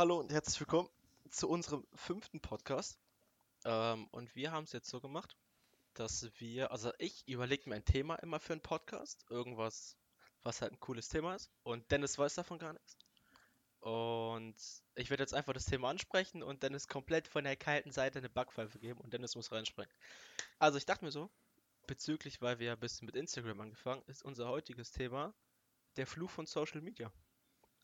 Hallo und herzlich willkommen zu unserem fünften Podcast. Ähm, und wir haben es jetzt so gemacht, dass wir, also ich überlege mir ein Thema immer für einen Podcast, irgendwas, was halt ein cooles Thema ist. Und Dennis weiß davon gar nichts. Und ich werde jetzt einfach das Thema ansprechen und Dennis komplett von der kalten Seite eine Backpfeife geben und Dennis muss reinspringen. Also ich dachte mir so, bezüglich, weil wir ja ein bisschen mit Instagram angefangen, ist unser heutiges Thema der Fluch von Social Media.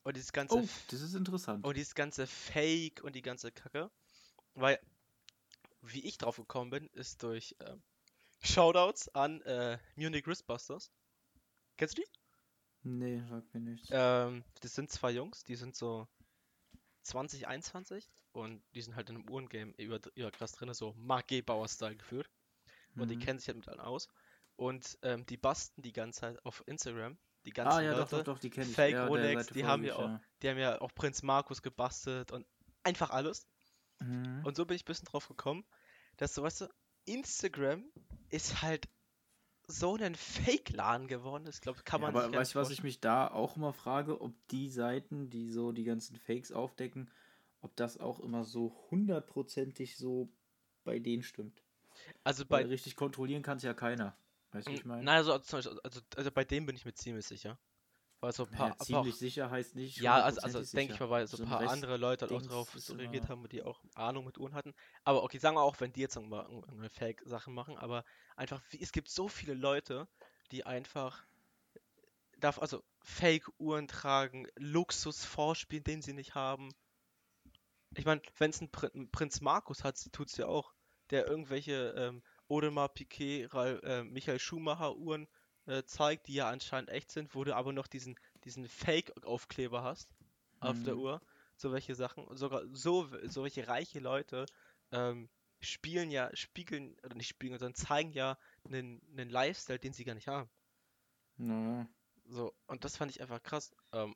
Und dieses ganze Oh, das ist interessant. und dieses ganze Fake und die ganze Kacke. Weil, wie ich drauf gekommen bin, ist durch ähm, Shoutouts an äh, Munich Wristbusters. Kennst du die? Nee, sagt mir nichts. Ähm, das sind zwei Jungs, die sind so 20, 21 und die sind halt in einem Uhrengame über, über krass drin, so Mark Gebauer-Style geführt. Und die Mhm. kennen sich halt mit allen aus. Und ähm, die basten die ganze Zeit auf Instagram. Die ganzen Ah, ja, doch, Leute. doch, doch, die kenne ich. Fake Ja, Rolex, die haben ja auch, die haben ja auch Prinz Markus gebastelt und einfach alles. Mhm. Und so bin ich ein bisschen drauf gekommen, dass so, weißt du, Instagram ist halt so ein Fake-Laden geworden. Ich glaube, kann Ja, man aber sich gar weißt du, was ich mich da auch immer frage, ob die Seiten, die so die ganzen Fakes aufdecken, ob das auch immer so hundertprozentig so bei denen stimmt. Also Weil bei, richtig kontrollieren kann es ja keiner. Weißt du, ich meine? na, also, also, also, bei dem bin ich mir ziemlich sicher. Weil so ein paar, Naja, ziemlich auch, sicher heißt nicht. ja, also, also denke ich mal, weil so So ein paar Rest andere Leute halt auch drauf immer- reagiert haben, die auch Ahnung mit Uhren hatten. Aber okay, sagen wir auch, wenn die jetzt mal irgendeine Fake-Sachen machen, aber einfach, es gibt so viele Leute, die einfach darf also Fake-Uhren tragen, Luxus vorspielen, den sie nicht haben. Ich meine, wenn es ein, Prin Prinz Markus hat, tut es ja auch, der irgendwelche ähm, Audemars Piguet, Ralf, äh, Michael Schumacher Uhren äh, zeigt, die ja anscheinend echt sind, wo du aber noch diesen, diesen Fake-Aufkleber hast auf der Mhm. Uhr. So welche Sachen. Und sogar so, so welche reiche Leute ähm, spielen ja, spiegeln, oder nicht spiegeln, sondern zeigen ja einen, einen Lifestyle, den sie gar nicht haben. Naja. So, und das fand ich einfach krass. Ähm,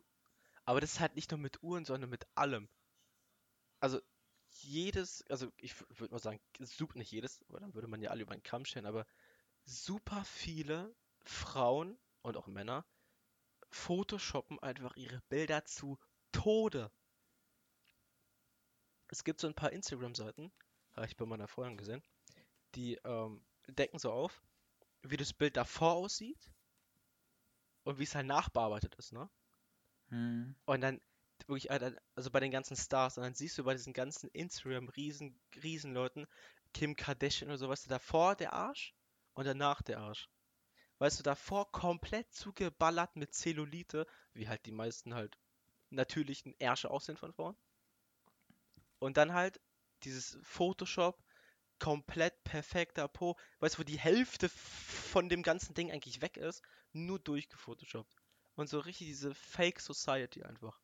aber das ist halt nicht nur mit Uhren, sondern mit allem. Also jedes, also ich würde mal sagen, super nicht jedes, weil dann würde man ja alle über einen Kamm stellen, aber super viele Frauen und auch Männer photoshoppen einfach ihre Bilder zu Tode. Es gibt so ein paar Instagram-Seiten, habe ich bei meiner Freundin gesehen, die ähm, decken so auf, wie das Bild davor aussieht und wie es halt nachbearbeitet ist, ne? Hm. Und dann wirklich, dann- also bei den ganzen Stars, und dann siehst du bei diesen ganzen Instagram-Riesen, Riesenleuten, Kim Kardashian oder so, weißt du, davor der Arsch und danach der Arsch. Weißt du, davor komplett zugeballert mit Zellulite, wie halt die meisten halt natürlichen Ärsche aussehen von Frauen. Und dann halt dieses Photoshop, komplett perfekter Po, weißt du, wo die Hälfte von dem ganzen Ding eigentlich weg ist, nur durchgefotoshoppt. Und so richtig diese Fake Society einfach.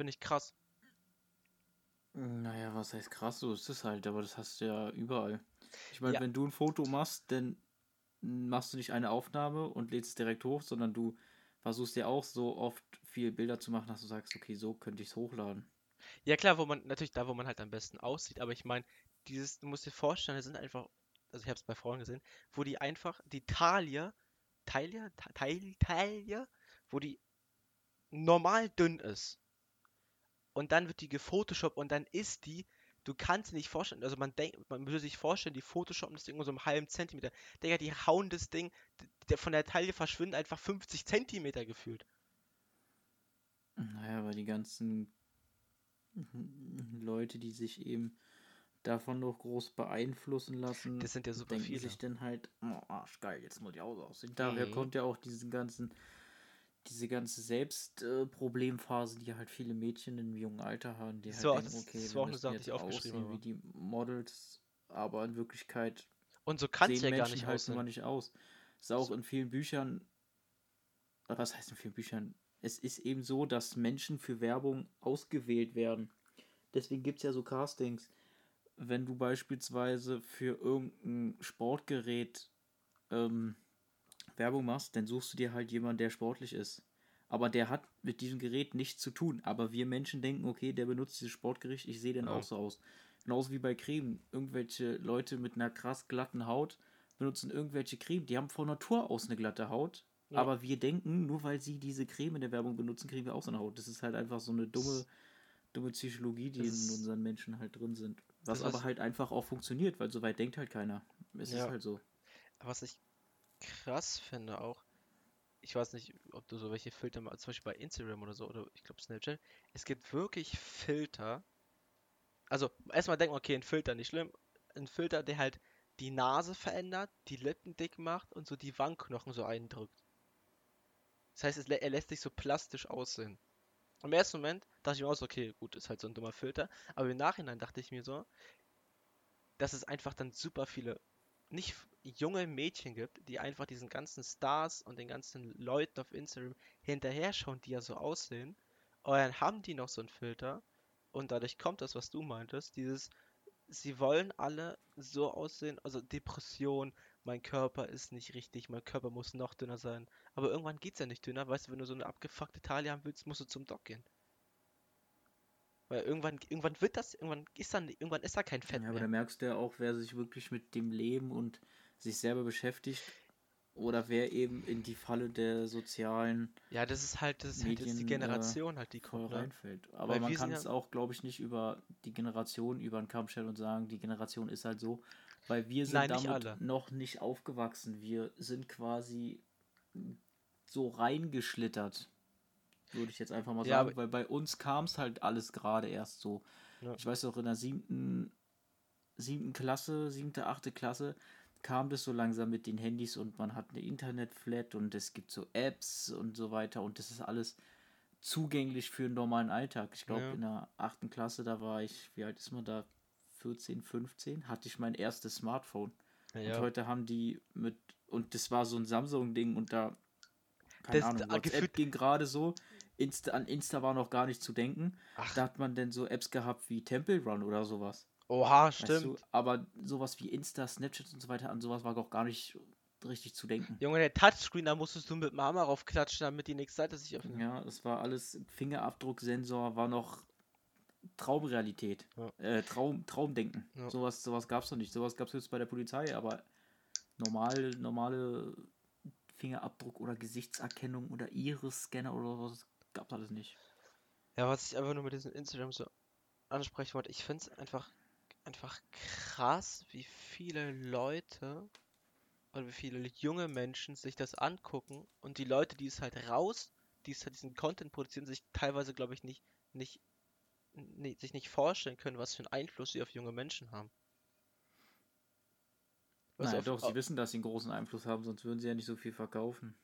Finde ich krass. Naja, was heißt krass, so ist es halt, aber das hast du ja überall. Ich meine, Ja. wenn du ein Foto machst, dann machst du nicht eine Aufnahme und lädst es direkt hoch, sondern du versuchst dir auch so oft viel Bilder zu machen, dass du sagst, okay, so könnte ich es hochladen. Ja klar, wo man, natürlich da, wo man halt am besten aussieht, aber ich meine, dieses, du musst dir vorstellen, das sind einfach, also ich habe es bei Frauen gesehen, wo die einfach, die Taille, Taille, Ta- Taille, Taille, wo die normal dünn ist. Und dann wird die gefotoshoppt und dann ist die, du kannst dir nicht vorstellen, also man denkt, man würde sich vorstellen, die photoshoppen das Ding nur so einen halben Zentimeter. Digga, die hauen das Ding, der von der Taille verschwinden einfach 50 Zentimeter gefühlt. Naja, aber die ganzen Leute, die sich eben davon noch groß beeinflussen lassen, Das sind ja super denken viele. sich dann halt, oh, arschgeil, jetzt muss ich auch aussehen. Daher Mhm. kommt ja auch diesen ganzen, diese ganze Selbstproblemphase, die halt viele Mädchen im jungen Alter haben, die halt auch- denken, das- okay, das wir auch müssen jetzt aufgeschrieben aussehen wie die Models, aber in Wirklichkeit Und so kann es ja gar Menschen nicht halt aussehen. nicht aus. Ist auch in vielen Büchern, was heißt in vielen Büchern? Es ist eben so, dass Menschen für Werbung ausgewählt werden. Deswegen gibt es ja so Castings. Wenn du beispielsweise für irgendein Sportgerät ähm, Werbung machst, dann suchst du dir halt jemanden, der sportlich ist. Aber der hat mit diesem Gerät nichts zu tun. Aber wir Menschen denken, okay, der benutzt dieses Sportgerät, ich sehe den Ja. auch so aus. Genauso wie bei Creme. Irgendwelche Leute mit einer krass glatten Haut benutzen irgendwelche Creme. Die haben von Natur aus eine glatte Haut. Ja. Aber wir denken, nur weil sie diese Creme in der Werbung benutzen, kriegen wir auch so eine Haut. Das ist halt einfach so eine dumme dumme Psychologie, die Das in unseren Menschen halt drin sind. Was aber halt einfach auch funktioniert, weil so weit denkt halt keiner. Es Ja. ist halt so. Was ich krass finde auch, ich weiß nicht, ob du so welche Filter zum Beispiel bei Instagram oder so, oder ich glaube Snapchat, es gibt wirklich Filter. Also, erstmal denkt man, okay, ein Filter nicht schlimm. Ein Filter, der halt die Nase verändert, die Lippen dick macht und so die Wangenknochen so eindrückt. Das heißt, lä- er lässt sich so plastisch aussehen. Im ersten Moment dachte ich mir auch so, okay, gut, ist halt so ein dummer Filter. Aber im Nachhinein dachte ich mir so, dass es einfach dann super viele nicht junge Mädchen gibt, die einfach diesen ganzen Stars und den ganzen Leuten auf Instagram hinterher schauen, die ja so aussehen. Und dann haben die noch so einen Filter. Und dadurch kommt das, was du meintest, dieses, sie wollen alle so aussehen, also Depression, mein Körper ist nicht richtig, mein Körper muss noch dünner sein. Aber irgendwann geht's ja nicht dünner, weißt du, wenn du so eine abgefuckte Taille haben willst, musst du zum Doc gehen. Weil irgendwann, irgendwann wird das, irgendwann ist dann, irgendwann ist da kein Fett Ja, aber mehr. da merkst du ja auch, wer sich wirklich mit dem Leben und sich selber beschäftigt oder wer eben in die Falle der sozialen Ja, das ist halt, das ist halt die Medien, äh, generation halt, die kommt, ne? reinfällt. Aber Weil man kann ja- es auch, glaube ich, nicht über die Generation über den Kamm stellen und sagen, die Generation ist halt so, weil wir sind Nein, nicht damit alle. noch nicht aufgewachsen. Wir sind quasi so reingeschlittert, würde ich jetzt einfach mal Ja, sagen, aber- weil bei uns kam es halt alles gerade erst so. Ja. Ich weiß auch, in der siebten, siebten Klasse, siebte, achte Klasse kam das so langsam mit den Handys und man hat eine Internetflat und es gibt so Apps und so weiter und das ist alles zugänglich für den normalen Alltag. Ich glaube, Ja. in der achten Klasse, da war ich, wie alt ist man da? 14, 15, hatte ich mein erstes Smartphone. Ja, Und heute haben die mit, und das war so ein Samsung-Ding und da, keine Das- Ahnung, WhatsApp ging gerade so, Insta, an Insta war noch gar nicht zu denken. Ach, Da hat man denn so Apps gehabt wie Temple Run oder sowas. Oha, Weißt stimmt. du? Aber sowas wie Insta, Snapchat und so weiter, an sowas war auch gar nicht richtig zu denken. Junge, der Touchscreen, da musstest du mit dem Hammer raufklatschen, damit die nächste Seite sich öffnet. Ja, es war alles, Fingerabdrucksensor war noch Traumrealität. Ja. Äh, Traum, Traumdenken. Ja. Sowas, sowas gab es noch nicht. Sowas gab es jetzt bei der Polizei, aber normal, normale Fingerabdruck oder Gesichtserkennung oder Iris-Scanner oder sowas gab es alles nicht. Ja, was ich einfach nur mit diesem Instagram so ansprechen wollte, ich finde es einfach, einfach krass, wie viele Leute oder wie viele junge Menschen sich das angucken und die Leute, die es halt raus, die es halt diesen Content produzieren, sich teilweise, glaube ich, nicht, nicht, nee, sich nicht vorstellen können, was für einen Einfluss sie auf junge Menschen haben. Naja, auf- doch, sie wissen, dass sie einen großen Einfluss haben, sonst würden sie ja nicht so viel verkaufen.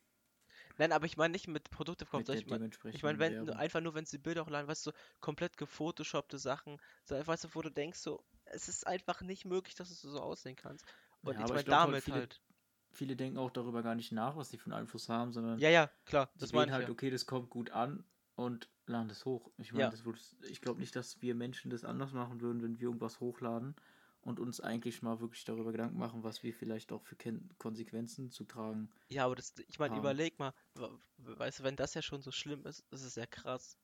Nein, aber ich meine nicht mit Produkte der ich meine, Ich meine, wenn einfach nur, wenn sie Bilder hochladen, weißt du, so komplett gefotoshoppte Sachen, so, weißt du, wo du denkst, so, es ist einfach nicht möglich, dass du so aussehen kannst. Und Ja, ich aber meine, ich glaub halt, damit viele- halt. Viele denken auch darüber gar nicht nach, was die für einen Einfluss haben, sondern Ja, ja, klar, sie das sehen meine ich halt, ja. okay, das kommt gut an und laden das hoch. Ich meine, Ja. ich glaube nicht, dass wir Menschen das anders machen würden, wenn wir irgendwas hochladen und uns eigentlich mal wirklich darüber Gedanken machen, was wir vielleicht auch für Ken Konsequenzen zu tragen. Ja, aber das, ich meine, überleg mal, weißt du, wenn das ja schon so schlimm ist, ist ja krass.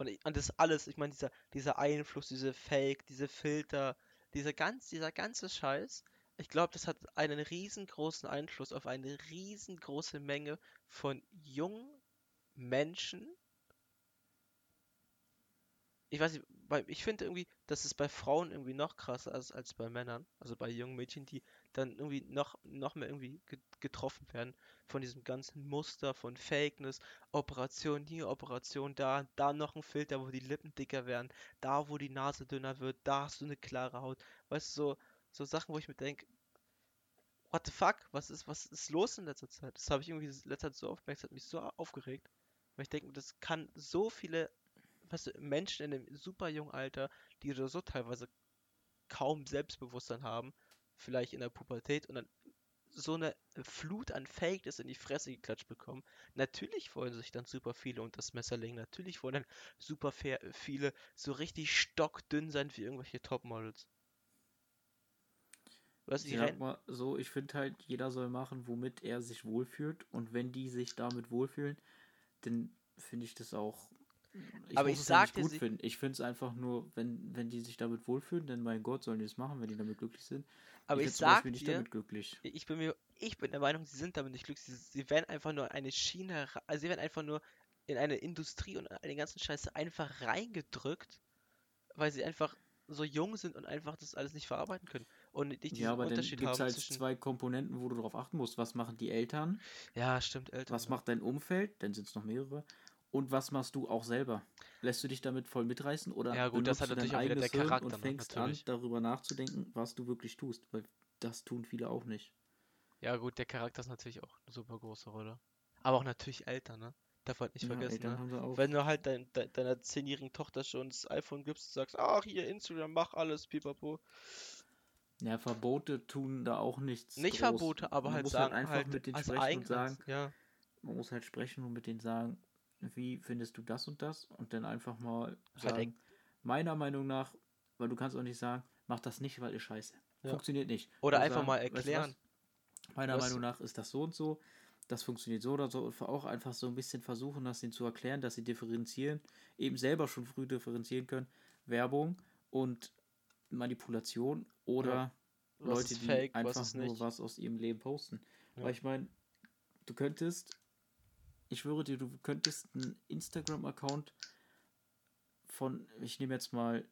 Und, und das alles, ich meine, dieser, dieser Einfluss, diese Fake, diese Filter, dieser ganz, dieser ganze Scheiß, ich glaube, das hat einen riesengroßen Einfluss auf eine riesengroße Menge von jungen Menschen. Ich weiß nicht, weil ich finde irgendwie, dass es bei Frauen irgendwie noch krasser ist als bei Männern, also bei jungen Mädchen, die dann irgendwie noch, noch mehr irgendwie ge- getroffen werden von diesem ganzen Muster von Fakeness, Operation hier, Operation da, da noch ein Filter, wo die Lippen dicker werden, da wo die Nase dünner wird, da hast du eine klare Haut. Weißt du, so, so Sachen, wo ich mir denke, what the fuck, was ist, was ist los in letzter Zeit? Das habe ich irgendwie in letzter Zeit so aufgemerkt, das hat mich so aufgeregt. Weil ich denke, das kann so viele, weißt du, Menschen in einem super jungen Alter, die so teilweise kaum Selbstbewusstsein haben, vielleicht in der Pubertät und dann so eine Flut an Fakeness in die Fresse geklatscht bekommen. Natürlich wollen sich dann super viele unter das Messer legen. Natürlich wollen dann super fair, viele so richtig stockdünn sein wie irgendwelche Topmodels. Du, Ich sag mal so, ich finde halt, jeder soll machen, womit er sich wohlfühlt und wenn die sich damit wohlfühlen, dann finde ich das auch. Ich Aber ich es ja dir, gut finden. Ich finde es einfach nur, wenn, wenn die sich damit wohlfühlen, dann mein Gott, sollen die es machen, wenn die damit glücklich sind. aber ich ich sag Beispiel nicht dir, damit glücklich. ich bin mir, ich bin der Meinung, sie sind damit nicht glücklich. Sie, sie werden einfach nur eine Schiene, also sie werden einfach nur in eine Industrie und den ganzen Scheiße einfach reingedrückt weil sie einfach so jung sind und einfach das alles nicht verarbeiten können. Und nicht diesen Ja, aber dann Unterschied gibt es haben halt zwischen. zwei Komponenten, wo du darauf achten musst. Was machen die Eltern? Ja, stimmt, Eltern. Was macht dein Umfeld? Dann sind es noch mehrere. Und was machst du auch selber? Lässt du dich damit voll mitreißen oder Ja, gut, das hat du dein natürlich auch wieder der Charakter und fängst natürlich. an, darüber nachzudenken, was du wirklich tust? Weil das tun viele auch nicht. Ja, gut, der Charakter ist natürlich auch eine super große Rolle. Aber auch natürlich Eltern, ne? Darf halt nicht Ja, vergessen, ne? Wenn du halt dein, de, deiner zehnjährigen Tochter schon das iPhone gibst und sagst, ach, hier Instagram, mach alles, pipapo. Ja, Verbote tun da auch nichts. Nicht groß. Verbote, aber Man halt muss sagen, halt einfach halt mit denen sprechen und sagen, ja. man muss halt sprechen und mit denen sagen, wie findest du das und das? Und dann einfach mal sagen, meiner Meinung nach, weil du kannst auch nicht sagen, mach das nicht, weil ist scheiße. Ja. Funktioniert nicht. Oder Du einfach sagen, mal weißt du was? erklären. Meiner Was- Meinung nach ist das so und so. Das funktioniert so oder so. Und auch einfach so ein bisschen versuchen, das ihnen zu erklären, dass sie differenzieren, eben selber schon früh differenzieren können. Werbung und Manipulation oder Ja. Leute, die fake, einfach nur was aus ihrem Leben posten. Ja. Weil ich meine, du könntest, ich schwöre dir, du könntest einen Instagram-Account von, ich nehme jetzt mal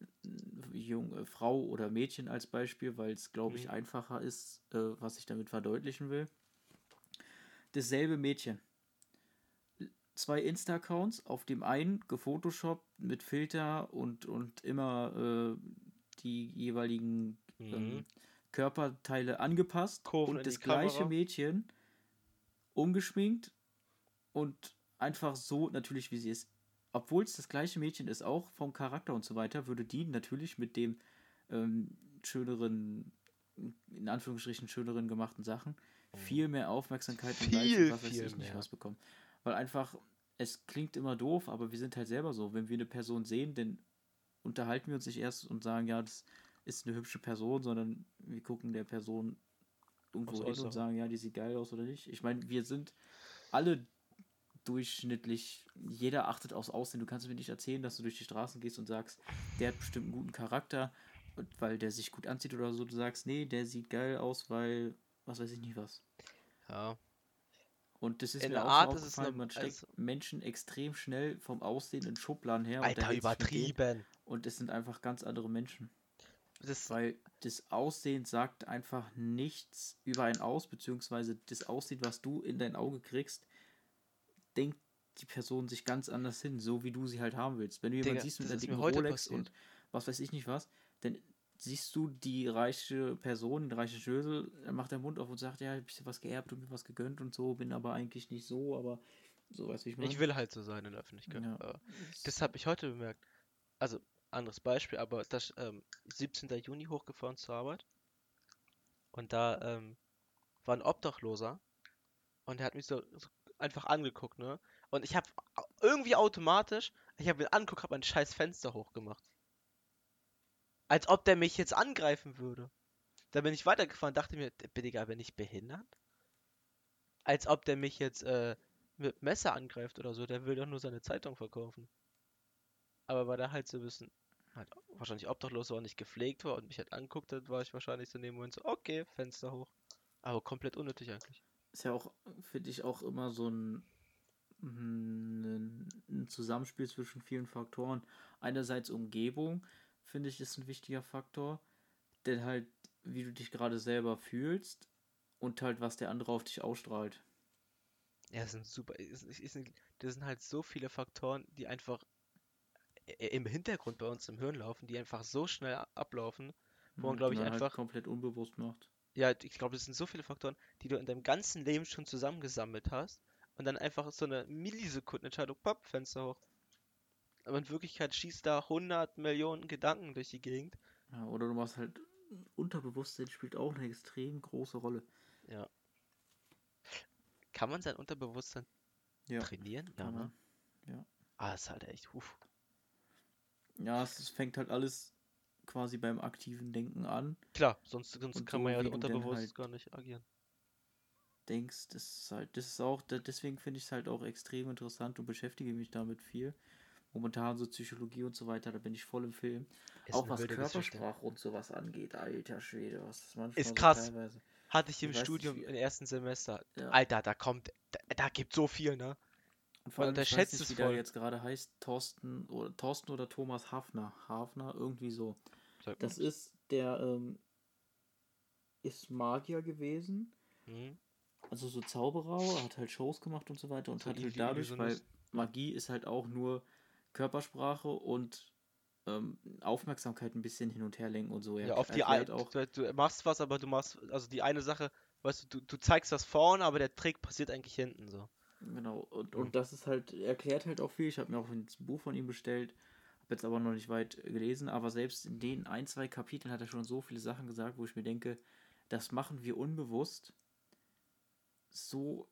junge Frau oder Mädchen als Beispiel, weil es, glaube ich, Mhm. einfacher ist, äh, was ich damit verdeutlichen will. Dasselbe Mädchen. Zwei Insta-Accounts, auf dem einen gefotoshoppt mit Filter und, und immer äh, die jeweiligen ähm, Mhm. Körperteile angepasst Kurven und das gleiche Kamera. Mädchen ungeschminkt und einfach so natürlich wie sie ist. Obwohl es das gleiche Mädchen ist, auch vom Charakter und so weiter, würde die natürlich mit dem ähm, schöneren, in Anführungsstrichen schöneren gemachten Sachen viel mehr Aufmerksamkeit Mhm. Viel, und was weiß ich nicht mehr. was bekommen. Weil einfach, es klingt immer doof, aber wir sind halt selber so. Wenn wir eine Person sehen, dann unterhalten wir uns nicht erst und sagen, ja, das ist eine hübsche Person, sondern wir gucken der Person irgendwo hin und sagen, ja, die sieht geil aus oder nicht. Ich meine, wir sind alle durchschnittlich, jeder achtet aufs Aussehen. Du kannst mir nicht erzählen, dass du durch die Straßen gehst und sagst, der hat bestimmt einen guten Charakter, und weil der sich gut anzieht oder so. Du sagst, nee, der sieht geil aus, weil, was weiß ich nicht was. Ja. Und das ist In mir auch Art ist noch- man steckt also- Menschen extrem schnell vom Aussehen in Schubladen her. Alter, denen übertrieben. Und es sind einfach ganz andere Menschen. Das, Weil das Aussehen sagt einfach nichts über ein aus, beziehungsweise das Aussehen, was du in dein Auge kriegst, denkt die Person sich ganz anders hin, so wie du sie halt haben willst. Wenn du jemanden Digga, siehst mit einer dicken Rolex passiert. und was weiß ich nicht was, dann siehst du die reiche Person, den reichen Schnösel, er macht den Mund auf und sagt, ja, ich hab was geerbt und mir was gegönnt und so, bin aber eigentlich nicht so, aber so wie ich meine. ich will halt so sein in der Öffentlichkeit. Ja. Das habe ich heute bemerkt. Also, anderes Beispiel, aber das ähm, 17. Juni hochgefahren zur Arbeit. Und da ähm, war ein Obdachloser. Und der hat mich so, so einfach angeguckt, ne? Und ich habe irgendwie automatisch, ich habe ihn angeguckt, habe ein scheiß Fenster hochgemacht. Als ob der mich jetzt angreifen würde. Da bin ich weitergefahren, dachte mir, bin ich aber nicht behindert? Als ob der mich jetzt äh, mit Messer angreift oder so, der will doch nur seine Zeitung verkaufen. Aber weil er halt so ein bisschen halt wahrscheinlich obdachlos war und nicht gepflegt war und mich halt anguckt hat, war ich wahrscheinlich so dem Moment so, okay, Fenster hoch. Aber komplett unnötig eigentlich. Ist ja auch, finde ich, auch immer so ein, ein, ein Zusammenspiel zwischen vielen Faktoren. Einerseits Umgebung, finde ich, ist ein wichtiger Faktor, denn halt, wie du dich gerade selber fühlst und halt, was der andere auf dich ausstrahlt. Ja, das sind super. Das sind halt so viele Faktoren, die einfach i- im Hintergrund bei uns im Hirn laufen, die einfach so schnell ablaufen. Wo man, und glaub ich, halt einfach- komplett unbewusst macht. Ja, ich glaube, das sind so viele Faktoren, die du in deinem ganzen Leben schon zusammengesammelt hast und dann einfach so eine Millisekundenentscheidung, pop, Fenster hoch. Aber in Wirklichkeit schießt da 100 Millionen Gedanken durch die Gegend. Ja, oder du machst halt, Unterbewusstsein spielt auch eine extrem große Rolle. Kann man sein Unterbewusstsein Ja, trainieren? Ja, ne? Ja. Ah, ist halt echt, uff. Ja, es, es fängt halt alles quasi beim aktiven Denken an. Klar, sonst, sonst kann so man ja unterbewusst halt- gar nicht agieren. denkst, das ist halt, das ist auch, deswegen finde ich es halt auch extrem interessant und beschäftige mich damit viel. Momentan so Psychologie und so weiter, da bin ich voll im Film. Ist auch was. Körpersprache und sowas angeht, alter Schwede, was das manchmal Ist so krass. teilweise. Hatte ich im Ich nicht, Studium wie- im ersten Semester. Ja. Alter, da kommt, da, da gibt so viel, ne? Und vor allem, ich weiß unterschätzt nicht, es wie der voll. jetzt gerade heißt, Thorsten oder Thorsten oder Thomas Hafner. Hafner, irgendwie so. Sag Das mal. ist, der ähm, ist Magier gewesen, Mhm. also so Zauberer, hat halt Shows gemacht und so weiter und So hat halt dadurch, weil. Magie ist halt auch nur Körpersprache und ähm, Aufmerksamkeit ein bisschen hin und her lenken und so. Er Ja, auf die erklärt auch. du, du machst was, aber du machst, also die eine Sache, weißt du, du, du zeigst was vorne, aber der Trick passiert eigentlich hinten so. Genau, und, Mhm. und das ist halt, erklärt halt auch viel. Ich habe mir auch ein Buch von ihm bestellt, habe jetzt aber noch nicht weit gelesen, aber selbst in den ein, zwei Kapiteln hat er schon so viele Sachen gesagt, wo ich mir denke, das machen wir unbewusst so,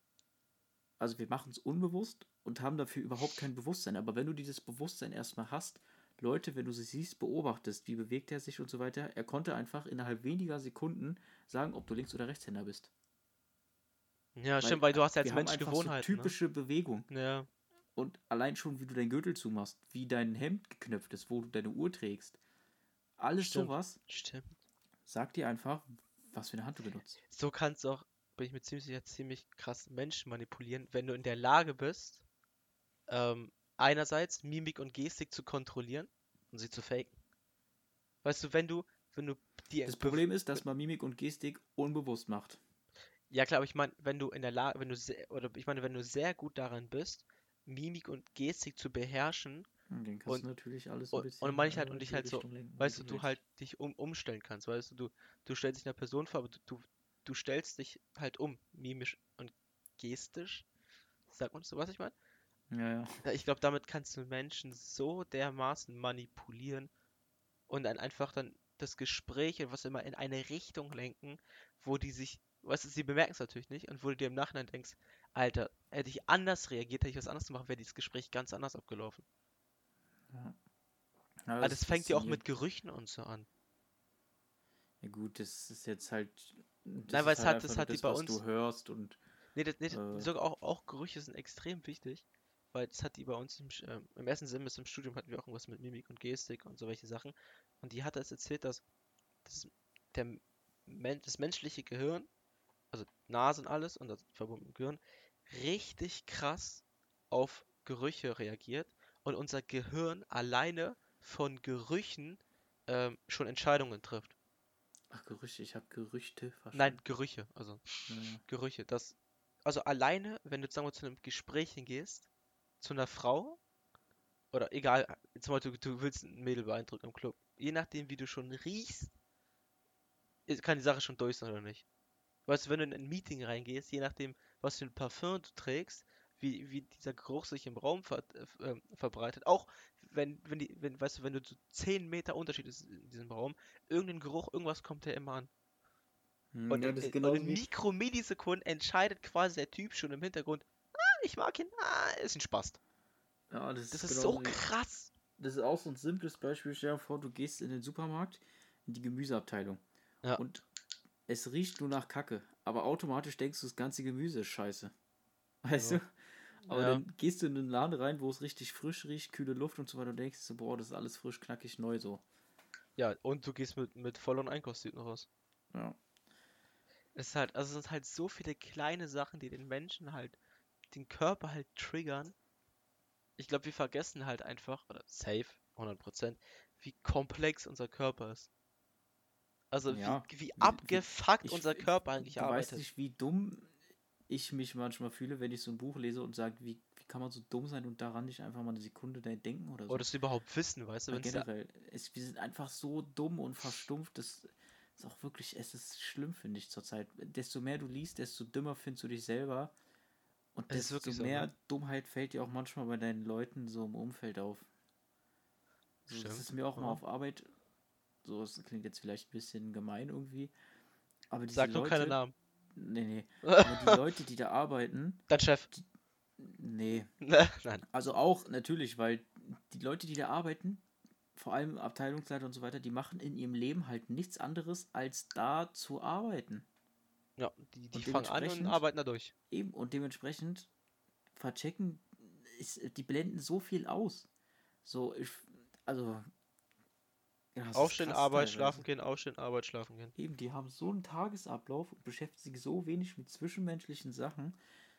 also wir machen es unbewusst und haben dafür überhaupt kein Bewusstsein. Aber wenn du dieses Bewusstsein erstmal hast, Leute, wenn du sie siehst, beobachtest, wie bewegt er sich und so weiter, er konnte einfach innerhalb weniger Sekunden sagen, ob du Links- oder Rechtshänder bist. Ja, stimmt, weil du hast ja als Mensch einfach Gewohnheiten. So typische Bewegung. Ne? Ja, Und allein schon, wie du deinen Gürtel zumachst, wie dein Hemd geknöpft ist, wo du deine Uhr trägst. Alles Stimmt. sowas stimmt. sagt dir einfach, was für eine Hand du benutzt. So kannst du auch, bin ich mir ziemlich sicher, ziemlich krass Menschen manipulieren, wenn du in der Lage bist, ähm, einerseits Mimik und Gestik zu kontrollieren und sie zu faken. Weißt du, wenn du, wenn du die Das Problem ist, dass man Mimik und Gestik unbewusst macht. Ja klar, aber ich meine, wenn du in der Lage, wenn du sehr, oder ich meine, wenn du sehr gut darin bist, Mimik und Gestik zu beherrschen, Und den kannst Und- du natürlich alles und- ein bisschen und halt- und dich die halt so, lenken, weißt du, du halt dich um, umstellen kannst, weißt du, du, du stellst dich einer Person vor, aber du, du, du stellst dich halt um, mimisch und gestisch. Sagt man so, was ich meine? Ja, ja. Ja, Ich glaube, damit kannst du Menschen so dermaßen manipulieren und dann einfach dann das Gespräch und was immer in eine Richtung lenken, wo die sich, weißt du, sie bemerken es natürlich nicht und wo du dir im Nachhinein denkst, Alter, hätte ich anders reagiert, hätte ich was anderes gemacht, wäre dieses Gespräch ganz anders abgelaufen. ja. Aber Aber das fängt ja auch mit. Gerüchen und so an. Ja gut, das ist jetzt halt. Das Nein, weil es halt hat- das hat die das, bei was uns- du hörst und Nee, das, nee, das, Äh. sogar auch, auch Gerüche sind extrem wichtig, weil das hat die bei uns im, ähm, im ersten Semester im Studium hatten wir auch irgendwas mit Mimik und Gestik und so welche Sachen. Und die hat das erzählt, dass, das, der, das menschliche Gehirn, also Nase und alles und das verbundene Gehirn, richtig krass auf Gerüche reagiert und unser Gehirn alleine von Gerüchen ähm, schon Entscheidungen trifft. ach Gerüchte, ich habe Gerüchte verstanden. Nein, Gerüche, also Ja. Gerüche. Das, also alleine, wenn du sagen wir, zu einem Gespräch hingehst, zu einer Frau, oder egal, zum Beispiel du, du willst ein Mädel beeindrucken im Club, je nachdem, wie du schon riechst, kann die Sache schon durch sein oder nicht. Weißt du, wenn du in ein Meeting reingehst, je nachdem, was für ein Parfum du trägst, wie, wie dieser Geruch sich im Raum ver, äh, ähm, verbreitet, auch wenn, wenn die, wenn, weißt du, wenn du so 10 Meter Unterschied ist in diesem Raum, irgendein Geruch, irgendwas kommt ja immer an. Hm, Und, ja, in, in, und in Mikromillisekunden entscheidet quasi der Typ schon im Hintergrund, ah, ich mag ihn, ah, ist ein Spast. ja, das, Das ist ist so genauso wie, krass. das ist auch so ein simples Beispiel. Stell dir vor, du gehst in den Supermarkt, in die Gemüseabteilung. Ja. Und es riecht nur nach Kacke. Aber automatisch denkst du, das ganze Gemüse ist scheiße. Weißt Ja. du? Aber Ja. dann gehst du in den Laden rein, wo es richtig frisch riecht, kühle Luft und so weiter und denkst so, boah, das ist alles frisch, knackig, neu so. Ja, und du gehst mit, mit vollen Einkaufstüten raus. Ja. Es ist halt, also es sind halt so viele kleine Sachen, die den Menschen halt, den Körper halt triggern. Ich glaube, wir vergessen halt einfach, oder safe, 100%, wie komplex unser Körper ist. Also Ja, wie, wie abgefuckt ich- unser Körper eigentlich Du weißt arbeitet. nicht, wie dumm ich mich manchmal fühle, wenn ich so ein Buch lese und sage, wie, wie kann man so dumm sein und daran nicht einfach mal eine Sekunde da denken oder so. Oder das überhaupt wissen, weißt du, Ja, wenn es da, generell, es, wir sind einfach so dumm und verstumpft. Das ist auch wirklich, es ist schlimm, finde ich zurzeit. Desto mehr du liest, desto dümmer findest du dich selber. Und Es desto wirklich so, mehr ne? Dummheit fällt dir auch manchmal bei deinen Leuten so im Umfeld auf. So, das ist mir auch mal ja. auf Arbeit, so, es klingt jetzt vielleicht ein bisschen gemein irgendwie. Aber diese sag nur Leute, keine Namen. Nee, nee. Aber die Leute, die da arbeiten, Dein Chef. nee. Nein. Also auch natürlich, weil die Leute, die da arbeiten, vor allem Abteilungsleiter und so weiter, die machen in ihrem Leben halt nichts anderes, als da zu arbeiten. Ja, die, die fangen an und arbeiten da durch. Eben, und dementsprechend verchecken, ist, die blenden so viel aus. So, ich, also. Ja, es Aufstehen, krass Arbeit, schlafen gehen, aufstehen, Arbeit, schlafen gehen. Eben, die haben so einen Tagesablauf und beschäftigen sich so wenig mit zwischenmenschlichen Sachen.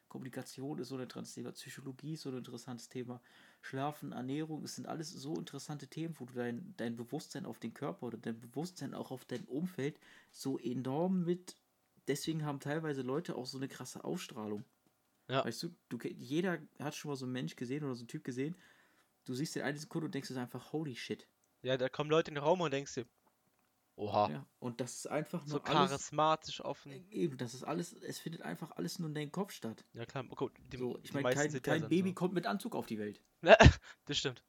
Kommunikation ist so ein interessantes Thema, Psychologie ist so ein interessantes Thema, Schlafen, Ernährung, es sind alles so interessante Themen, wo du dein, dein Bewusstsein auf den Körper oder dein Bewusstsein auch auf dein Umfeld so enorm mit. Deswegen haben teilweise Leute auch so eine krasse Ausstrahlung. Ja. Weißt du, du, jeder hat schon mal so einen Mensch gesehen oder so einen Typ gesehen. Du siehst den eine Sekunde und denkst dir einfach, holy shit. Ja, da kommen Leute in den Raum und denkst dir, oha, Ja, und das ist einfach so nur alles. charismatisch offen. Eben, das ist alles, es findet einfach alles nur in deinem Kopf statt. Ja klar, gut, die, So, ich meine, kein, kein Baby kommt mit Anzug auf die Welt. So. das stimmt.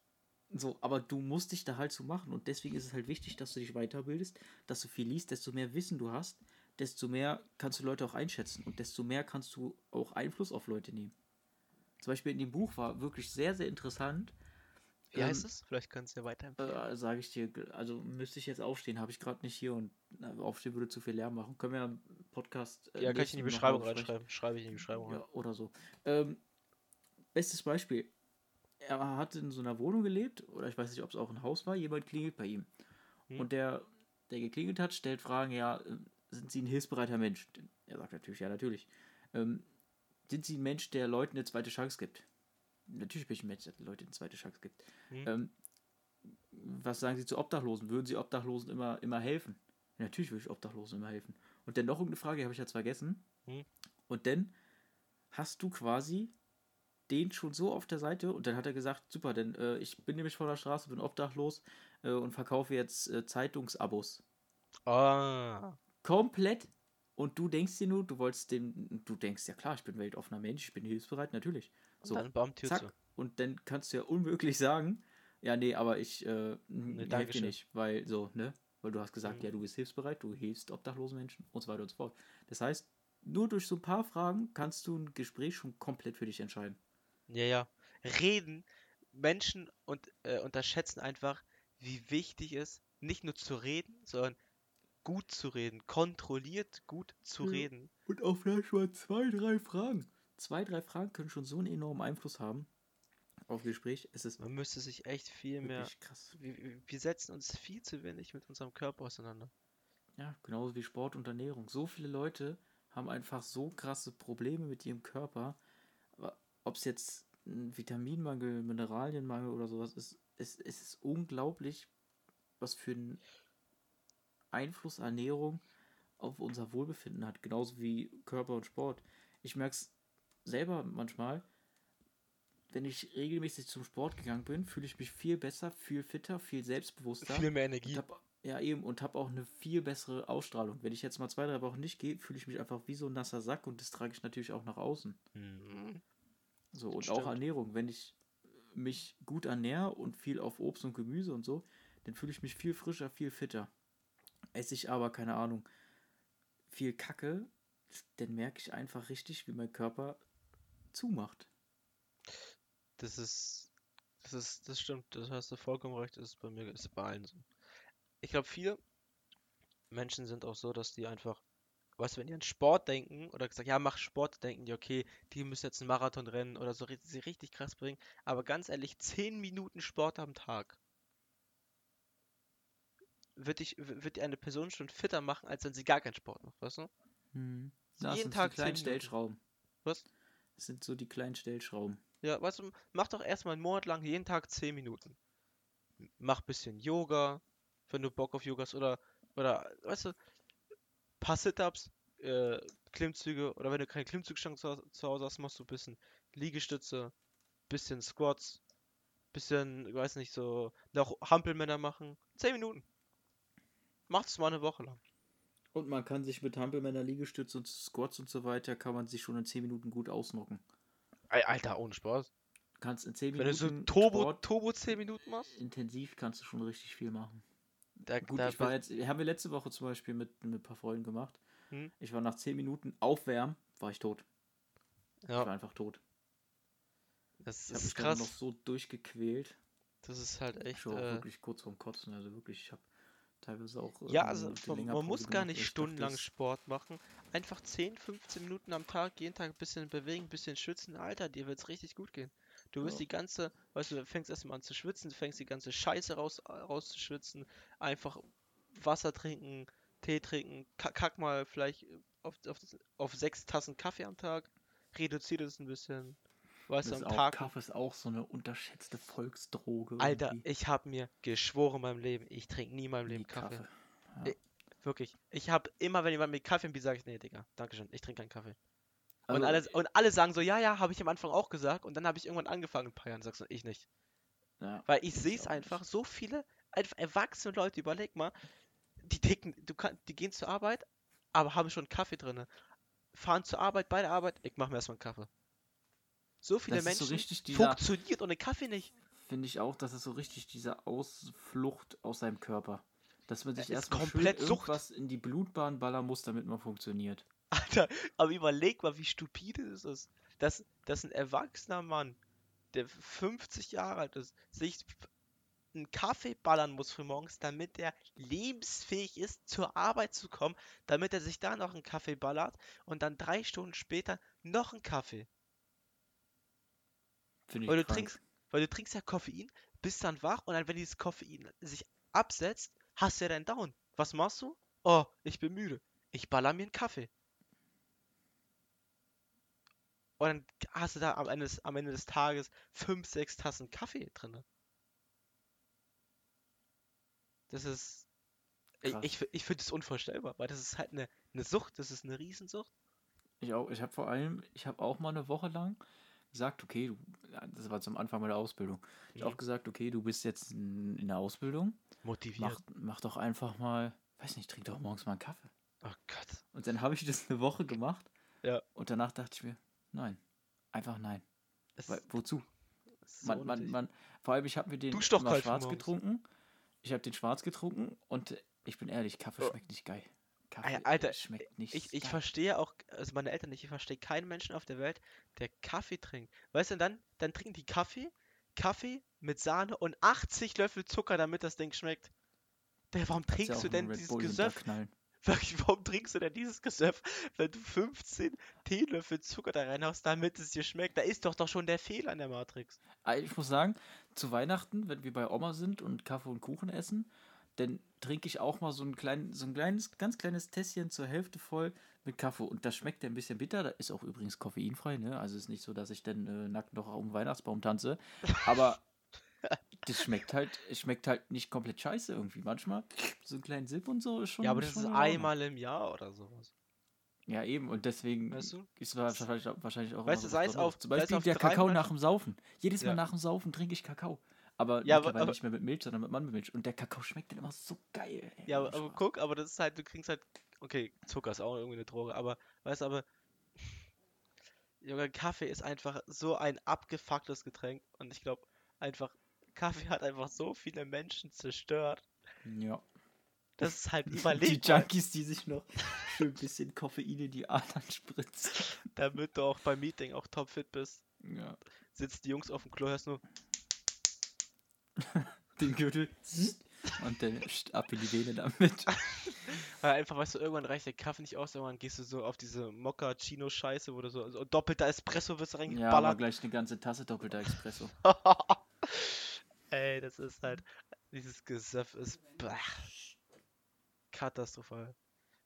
So, aber du musst dich da halt so machen und deswegen ist es halt wichtig, dass du dich weiterbildest, dass du viel liest, desto mehr Wissen du hast, desto mehr kannst du Leute auch einschätzen und desto mehr kannst du auch Einfluss auf Leute nehmen. Zum Beispiel in dem Buch war wirklich sehr, sehr interessant. Wie heißt Ähm, es? Vielleicht kannst du ja weiterempfehlen. Äh, Sage ich dir, also müsste ich jetzt aufstehen, habe ich gerade nicht hier und aufstehen würde zu viel Lärm machen. Können wir im Podcast. äh, ja, kann ich in die Beschreibung reinschreiben. Schreibe ich in die Beschreibung rein. Ja, oder so. Ähm, bestes Beispiel. Er hat in so einer Wohnung gelebt, oder ich weiß nicht, ob es auch ein Haus war, jemand klingelt bei ihm. Hm. Und der, der geklingelt hat, stellt Fragen, ja, äh, sind Sie ein hilfsbereiter Mensch? Er sagt natürlich, ja, natürlich. Ähm, sind Sie ein Mensch, der Leuten eine zweite Chance gibt? Natürlich bin ich ein Mensch, der Leuten eine zweite Chance gibt. Hm. Ähm, was sagen Sie zu Obdachlosen? Würden Sie Obdachlosen immer, immer helfen? Natürlich würde ich Obdachlosen immer helfen. Und dann noch irgendeine Frage, die habe ich jetzt vergessen. Hm. Und dann hast du quasi den schon so auf der Seite und dann hat er gesagt, super, denn äh, ich bin nämlich vor der Straße, bin obdachlos äh, und verkaufe jetzt äh, Zeitungsabos. Ah. Komplett. Und du denkst dir nur, du wolltest den, du denkst, ja klar, ich bin weltoffener Mensch, ich bin hilfsbereit, natürlich. Und So, dann bam, Tür zack. zu. Und dann kannst du ja unmöglich sagen, ja, nee, aber ich äh, nee, helfe dir nicht, weil so, ne? Weil du hast gesagt, Mhm. ja, du bist hilfsbereit, du hilfst obdachlosen Menschen und so weiter und so fort. Das heißt, nur durch so ein paar Fragen kannst du ein Gespräch schon komplett für dich entscheiden. Ja, ja. Reden. Menschen und, äh, unterschätzen einfach, wie wichtig es nicht nur zu reden, sondern gut zu reden. Kontrolliert gut zu Ja. reden. Und auch vielleicht mal zwei, drei Fragen. Zwei, drei Fragen können schon so einen enormen Einfluss haben auf Gespräch. Es ist Man müsste sich echt viel mehr. krass. Wir, wir- wir setzen uns viel zu wenig mit unserem Körper auseinander. Ja, genauso wie Sport und Ernährung. So viele Leute haben einfach so krasse Probleme mit ihrem Körper. Ob es jetzt ein Vitaminmangel, Mineralienmangel oder sowas ist, es, es ist unglaublich, was für einen Einfluss Ernährung auf unser Wohlbefinden hat. Genauso wie Körper und Sport. Ich merke es selber manchmal, wenn ich regelmäßig zum Sport gegangen bin, fühle ich mich viel besser, viel fitter, viel selbstbewusster. Viel mehr Energie. hab, ja, eben, und habe auch eine viel bessere Ausstrahlung. Wenn ich jetzt mal zwei, drei Wochen nicht gehe, fühle ich mich einfach wie so ein nasser Sack und das trage ich natürlich auch nach außen. Mhm. So, und Stimmt. auch Ernährung. Wenn ich mich gut ernähre und viel auf Obst und Gemüse und so, dann fühle ich mich viel frischer, viel fitter. Esse ich aber, keine Ahnung, viel Kacke, dann merke ich einfach richtig, wie mein Körper zumacht. Das ist, das ist, das stimmt, das hast du vollkommen recht, das ist bei mir, ist bei allen so. Ich glaube, viele Menschen sind auch so, dass die einfach, weißt du, wenn die an Sport denken oder gesagt, ja, mach Sport, denken die, okay, die müssen jetzt einen Marathon rennen oder so, sie richtig krass bringen. Aber ganz ehrlich, 10 Minuten Sport am Tag wird dich, wird die eine Person schon fitter machen, als wenn sie gar keinen Sport macht, weißt du? Hm. Jeden Tag kleinen 10 Minuten. Stellschrauben. Was? Sind so die kleinen Stellschrauben. Ja, weißt du, mach doch erstmal einen Monat lang jeden Tag 10 Minuten. Mach bisschen Yoga, wenn du Bock auf Yoga hast, oder, oder, weißt du, paar Sit-Ups, äh, Klimmzüge, oder wenn du keine Klimmzugstange zu, zu Hause hast, machst du ein bisschen Liegestütze, bisschen Squats, bisschen, ich weiß nicht, so, noch Hampelmänner machen. 10 Minuten. Mach das mal eine Woche lang. Und man kann sich mit Hampelmänner, Liegestütze und Squats und so weiter, kann man sich schon in 10 Minuten gut ausnocken. Alter, ohne Spaß. Kannst in 10 Wenn du Minuten so Turbo, Sport Turbo 10 Minuten machst, intensiv kannst du schon richtig viel machen. da, Gut, da ich war jetzt, haben wir letzte Woche zum Beispiel mit, mit ein paar Freunden gemacht. Hm? Ich war nach 10 Minuten aufwärmen, war ich tot. Ich war ja, einfach tot. das Ich ist mich dann noch krass. so durchgequält. Das ist halt echt. Ich war Äh, wirklich kurz vorm Kotzen. Also wirklich, ich habe teilweise auch. ja, äh, also eine man, man muss gar nicht stundenlang Sport machen. Einfach 10, 15 Minuten am Tag, jeden Tag ein bisschen bewegen, ein bisschen schwitzen. Alter, dir wird's richtig gut gehen. Du wirst Ja. die ganze, weißt du, fängst erstmal an zu schwitzen, fängst die ganze Scheiße raus, rauszuschwitzen. Einfach Wasser trinken, Tee trinken, ka- kack mal vielleicht auf, auf, auf sechs Tassen Kaffee am Tag. reduziert es ein bisschen. Weißt du, am auch, Tag. Kaffee ist auch so eine unterschätzte Volksdroge. Alter, irgendwie. ich habe mir geschworen in meinem Leben, ich trinke nie in meinem Leben Kaffee. Ja. Äh, Wirklich. Ich habe immer, wenn jemand mir Kaffee anbietet, sage ich, nee, Digga, Dankeschön, ich trinke keinen Kaffee. und, Also, alle, und alle sagen so, ja, ja, habe ich am Anfang auch gesagt. Und dann habe ich irgendwann angefangen, ein paar Jahren, sagst du, ich nicht. ja, Weil ich ich sehe es einfach, nicht. so viele einfach erwachsene Leute, überleg mal, die ticken, du kann, die gehen zur Arbeit, aber haben schon Kaffee drin. Fahren zur Arbeit, bei der Arbeit, ich mache mir erstmal einen Kaffee. So viele Das so Menschen richtig dieser, funktioniert ohne Kaffee nicht. finde ich auch, das ist so richtig diese Ausflucht aus seinem Körper. Dass man sich erstmal schön Sucht. irgendwas in die Blutbahn ballern muss, damit man funktioniert. Alter, aber überleg mal, wie stupide das ist. Dass, dass ein erwachsener Mann, der 50 Jahre alt ist, sich einen Kaffee ballern muss für morgens, damit er lebensfähig ist, zur Arbeit zu kommen, damit er sich da noch einen Kaffee ballert und dann drei Stunden später noch einen Kaffee. Finde ich Weil du krank. trinkst, weil du trinkst ja Koffein, bist dann wach und dann, wenn dieses Koffein sich absetzt, hast du ja deinen Down. Was machst du? Oh, ich bin müde. Ich baller mir einen Kaffee. Und dann hast du da am Ende des, am Ende des Tages fünf, sechs Tassen Kaffee drin. Das ist. Ich, Krass. ich, ich finde es unvorstellbar, weil das ist halt eine, eine Sucht, das ist eine Riesensucht. Ich auch, ich habe vor allem, ich habe auch mal eine Woche lang gesagt, okay, du, das war zum Anfang meiner Ausbildung. Ich habe auch gesagt, okay, du bist jetzt in, der Ausbildung, Motiviert. mach, mach doch einfach mal, weiß nicht, trink doch morgens mal einen Kaffee. Oh Gott. Und dann habe ich das eine Woche gemacht. Ja. Und danach dachte ich mir, nein, einfach nein. Weil, wozu? so Man, man, man, vor allem, ich habe mir den immer kalt schwarz morgens. getrunken. Ich habe den schwarz getrunken und ich bin ehrlich, Kaffee Oh. schmeckt nicht geil. Kaffee Alter, schmeckt nicht Ich, ich geil. verstehe auch, also meine Eltern nicht, ich verstehe keinen Menschen auf der Welt, der Kaffee trinkt. Weißt du, dann, dann trinken die Kaffee, Kaffee mit Sahne und 80 Löffel Zucker, damit das Ding schmeckt. Der, warum trinkst du denn dieses Gesöff? Wirklich, warum trinkst du denn dieses Gesöff, wenn du 15 Teelöffel Zucker da reinhaust, damit es dir schmeckt? Da ist doch doch schon der Fehler in der Matrix. Ah, Ich muss sagen, zu Weihnachten, wenn wir bei Oma sind und Kaffee und Kuchen essen, dann trinke ich auch mal so ein, klein, so ein kleines, ganz kleines Tässchen zur Hälfte voll mit Kaffee. Und das schmeckt ja ein bisschen bitter. Da ist auch übrigens koffeinfrei, ne? Also ist nicht so, dass ich dann äh, nackt noch um den Weihnachtsbaum tanze. Aber das schmeckt halt, es schmeckt halt nicht komplett scheiße irgendwie. Manchmal so einen kleinen Sip und so ist schon. Ja, aber das ist einmal im Jahr oder sowas. Ja, eben. Und deswegen Weißt du? ist wahrscheinlich, wahrscheinlich auch. Weißt du, sei es auf- Zum Beispiel auf der Kakao nach dem Saufen. Jedes Mal Ja. nach dem Saufen trinke ich Kakao. Aber Ja, mittlerweile aber- nicht mehr mit Milch, sondern mit Mandelmilch. Und der Kakao schmeckt dann immer so geil. ey, Ja, aber, aber guck, aber das ist halt, du kriegst halt, okay, Zucker ist auch irgendwie eine Droge, aber, weißt du, aber, Junge, Kaffee ist einfach so ein abgefucktes Getränk und ich glaube einfach, Kaffee hat einfach so viele Menschen zerstört. Ja. Das ist halt Die überlegt, mal, Junkies, die sich noch schön ein bisschen Koffein in die Adern spritzen. damit du auch beim Meeting auch topfit bist. Ja. Sitzen die Jungs auf dem Klo, hörst nur, Den Gürtel. Und dann ab in die Vene damit. weil einfach, weißt du, irgendwann reicht der Kaffee nicht aus, irgendwann gehst du so auf diese Mokka-Chino-Scheiße, wo du so, so doppelter Espresso wirst Ja, aber reingeballert. gleich eine ganze Tasse doppelter Espresso. Ey, das ist halt, dieses Gesöff ist bah, katastrophal.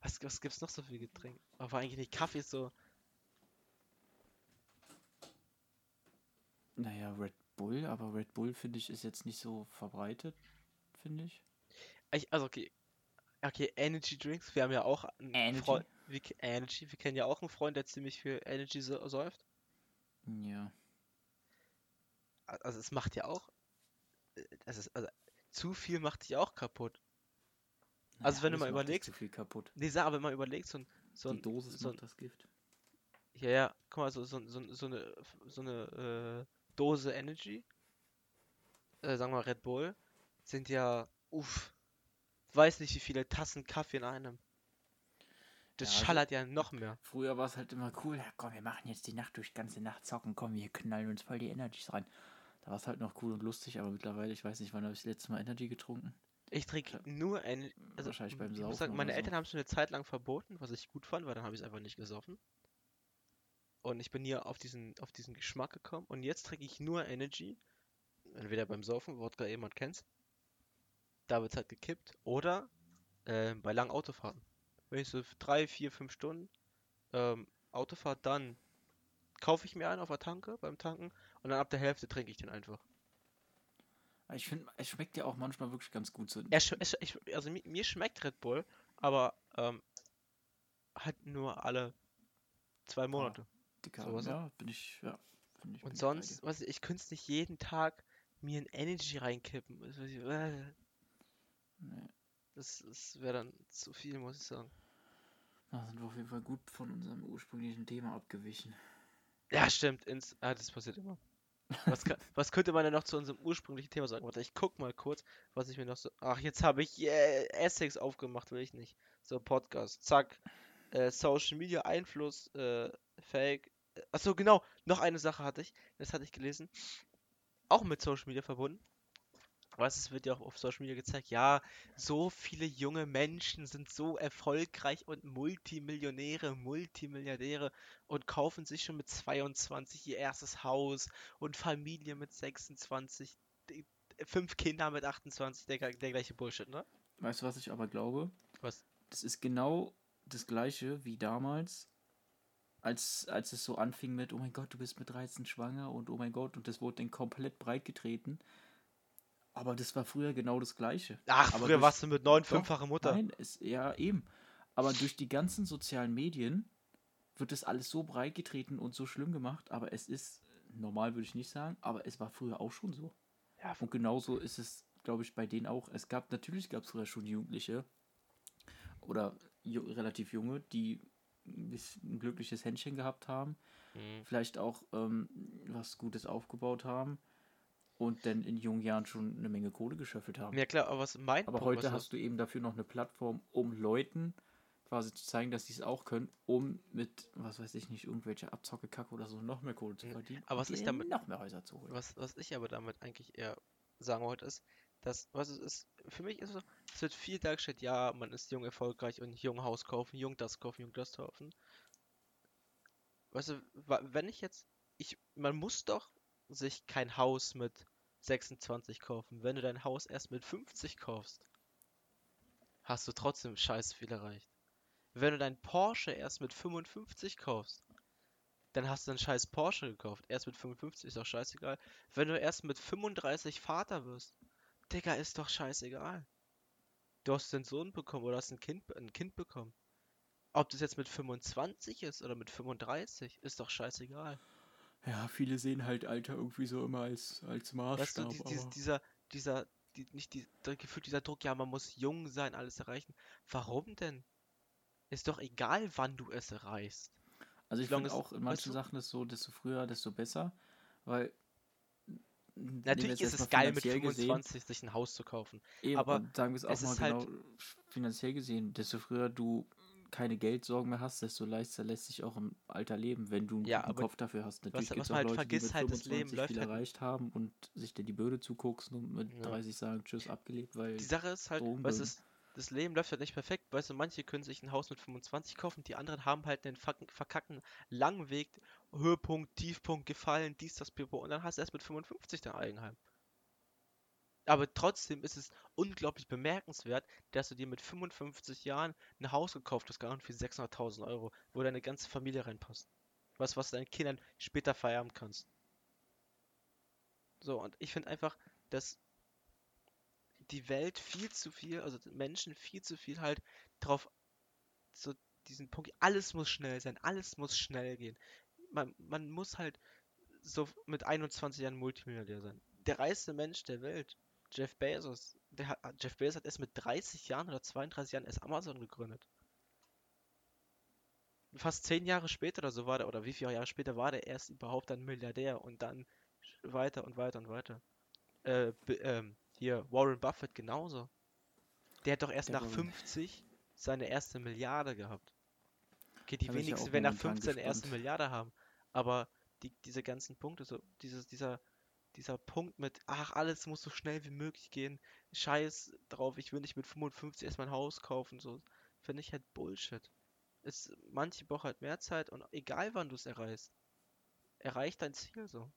Was, was gibt's noch so für Getränke? Aber eigentlich nicht. Kaffee ist so. Naja, Red Bull, aber Red Bull finde ich ist jetzt nicht so verbreitet, finde ich. Ich, also okay. Okay, Energy Drinks. Wir haben ja auch einen Energy? Freund. Wir, Energy. Wir kennen ja auch einen Freund, der ziemlich viel Energy so, säuft. Ja. Also es macht ja auch. ist, also, zu viel macht dich auch kaputt. Also wenn du mal überlegst- zu viel kaputt. Nee, sag aber mal überlegt, so ein. So Die ein Dosis so ein, das Gift. Ja, ja, guck mal, so, so, so, so eine, so eine äh, Dose Energy, äh, sagen wir mal Red Bull, sind ja, uff, weiß nicht wie viele Tassen Kaffee in einem. Das Ja, also- schallert ja noch mehr. Früher war es halt immer cool, ja komm, wir machen jetzt die Nacht durch, ganze Nacht zocken, komm, wir knallen uns voll die Energies rein. Da war es halt noch cool und lustig, aber mittlerweile, ich weiß nicht, wann habe ich das letzte Mal Energy getrunken. Ich trinke nur Energy, also Wahrscheinlich beim ich muss Saufen sagen, meine oder so. Eltern haben es mir eine Zeit lang verboten, was ich gut fand, weil dann habe ich es einfach nicht gesoffen. Und ich bin nie auf diesen, auf diesen Geschmack gekommen. Und jetzt trinke ich nur Energy. Entweder beim Saufen, Wodka jemand kennt's. Da wird's halt gekippt. Oder ähm, bei langen Autofahrten. Wenn ich so drei, vier, fünf Stunden ähm, Autofahrt, dann kaufe ich mir einen auf der Tanke, beim Tanken, und dann ab der Hälfte trinke ich den einfach. Ich finde, es schmeckt ja auch manchmal wirklich ganz gut so. Er es, ich, also mi mir schmeckt Red Bull, aber ähm, halt nur alle zwei Monate. Dicker, sowas. ja, bin ich, ja. Find ich, bin Und ich bei sonst, was ich, ich könnte es nicht jeden Tag mir ein Energy reinkippen. Das, ich- äh. Nee. das, das wäre dann zu viel, muss ich sagen. Da sind wir auf jeden Fall gut von unserem ursprünglichen Thema abgewichen. Ja, stimmt. Ins, ah, das passiert immer. Was, kann, was könnte man denn noch zu unserem ursprünglichen Thema sagen? Warte, ich guck mal kurz, was ich mir noch so. Ach, jetzt habe ich äh, Essex aufgemacht, will ich nicht. So, Podcast. Zack. Äh, Social Media Einfluss, äh, Fake. Achso, genau. Noch eine Sache hatte ich. Das hatte ich gelesen. Auch mit Social Media verbunden. Was es wird ja auch auf Social Media gezeigt, ja, so viele junge Menschen sind so erfolgreich und Multimillionäre, Multimilliardäre und kaufen sich schon mit 22 ihr erstes Haus und Familie mit 26, die- fünf Kinder mit 28, der, der gleiche Bullshit, ne? Weißt du, was ich aber glaube? Was? Das ist genau das gleiche wie damals, als, als es so anfing mit, oh mein Gott, du bist mit 13 schwanger und oh mein Gott, und das wurde dann komplett breit getreten. Aber das war früher genau das gleiche. Ach, Aber früher durch- warst du mit neun, fünffache Mutter. Nein, es, ja, eben. Aber durch die ganzen sozialen Medien wird das alles so breit getreten und so schlimm gemacht. Aber es ist, normal würde ich nicht sagen, aber es war früher auch schon so. Ja, Und genauso ist es, glaube ich, bei denen auch. Es gab, natürlich gab es früher schon Jugendliche oder relativ junge, die ein, glückliches Händchen gehabt haben, Mhm. vielleicht auch ähm, was Gutes aufgebaut haben und dann in jungen Jahren schon eine Menge Kohle geschöffelt haben. Ja klar, aber was mein Aber Punkt, heute hast du eben dafür noch eine Plattform, um Leuten quasi zu zeigen, dass sie es auch können, um mit, was weiß ich nicht, irgendwelche Abzocke-Kacke oder so noch mehr Kohle zu Ja, verdienen. aber was ich damit- noch mehr Häuser zu holen. was, was ich aber damit eigentlich eher sagen wollte, ist, dass, was es ist, für mich ist es so, es wird viel dargestellt, ja, man ist jung erfolgreich und jung Haus kaufen, jung das kaufen, jung das kaufen. Weißt du, wenn ich jetzt, ich, man muss doch sich kein Haus mit 26 kaufen. Wenn du dein Haus erst mit 50 kaufst, hast du trotzdem scheiß viel erreicht. Wenn du dein Porsche erst mit 55 kaufst, dann hast du einen scheiß Porsche gekauft. Erst mit 55 ist doch scheißegal. Wenn du erst mit 35 Vater wirst, Digga, ist doch scheißegal. Du hast einen Sohn bekommen oder hast ein Kind, ein Kind bekommen. Ob das jetzt mit 25 ist oder mit 35, ist doch scheißegal. Ja, viele sehen halt Alter irgendwie so immer als, als Weißt du, Maßstab. die, dies- aber dieser, dieser, die, nicht die, der Gefühl, dieser Druck, ja, man muss jung sein, alles erreichen. Warum denn? Ist doch egal, wann du es erreichst. also ich finde es- auch in weißt manchen du- Sachen ist so, desto früher, desto besser, weil Natürlich ist es geil, mit finanziell gesehen, 25 sich ein Haus zu kaufen. Eben, aber sagen wir es auch mal ist halt- genau finanziell gesehen, desto früher du keine Geldsorgen mehr hast, desto leichter lässt sich auch im Alter leben, wenn du Ja, einen Kopf dafür hast. Natürlich was gibt es man auch halt Leute, vergisst, die mit halt, das Leben 25 läuft viel halt- erreicht haben und sich dir die Böde zuguckst und mit Ja. 30 sagen, tschüss, abgelebt, weil Die Sache ist halt, böse. es- das Leben läuft halt nicht perfekt. Weißt du, manche können sich ein Haus mit 25 kaufen, die anderen haben halt einen verkackten langen Weg, Höhepunkt, Tiefpunkt, gefallen, dies, das, Pipo, und dann hast du erst mit 55 dein Eigenheim. Aber trotzdem ist es unglaublich bemerkenswert, dass du dir mit 55 Jahren ein Haus gekauft hast, gar nicht für 600.000 Euro, wo deine ganze Familie reinpasst. Was, was du deinen Kindern später vererben kannst. So, und ich finde einfach, dass die Welt viel zu viel, also Menschen viel zu viel halt drauf, so diesen Punkt, alles muss schnell sein, alles muss schnell gehen. Man, man muss halt so mit 21 Jahren Multimilliardär sein. Der reichste Mensch der Welt, Jeff Bezos, der hat, Jeff Bezos hat erst mit 30 Jahren oder 32 Jahren erst Amazon gegründet. Fast zehn Jahre später oder so war der, oder wie viele Jahre später war der erst überhaupt ein Milliardär und dann weiter und weiter und weiter. Äh, ähm, hier, Warren Buffett genauso. Der hat doch erst Der nach Warren. 50 seine erste Milliarde gehabt. Okay, die ja wenigsten werden nach momentan 15 eine erste. Milliarde haben. Aber die, diese ganzen Punkte, so dieses, dieser, dieser Punkt mit, ach, alles muss so schnell wie möglich gehen, scheiß drauf, ich will nicht mit 55 erst mein Haus kaufen, so, finde ich halt Bullshit. Es, manche brauchen halt mehr Zeit und egal wann du es erreichst, erreich dein Ziel so.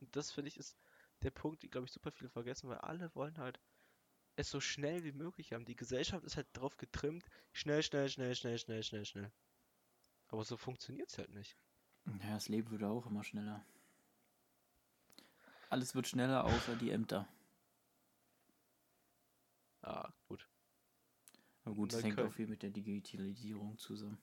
Und das finde ich ist der Punkt, den glaube ich super viele vergessen, weil alle wollen halt es so schnell wie möglich haben. Die Gesellschaft ist halt drauf getrimmt, schnell, schnell, schnell, schnell, schnell, schnell, schnell. Aber so funktioniert es halt nicht. Ja, das Leben würde auch immer schneller. Alles wird schneller, außer die Ämter. Ah, gut. Aber gut, das hängt auch viel mit der Digitalisierung zusammen.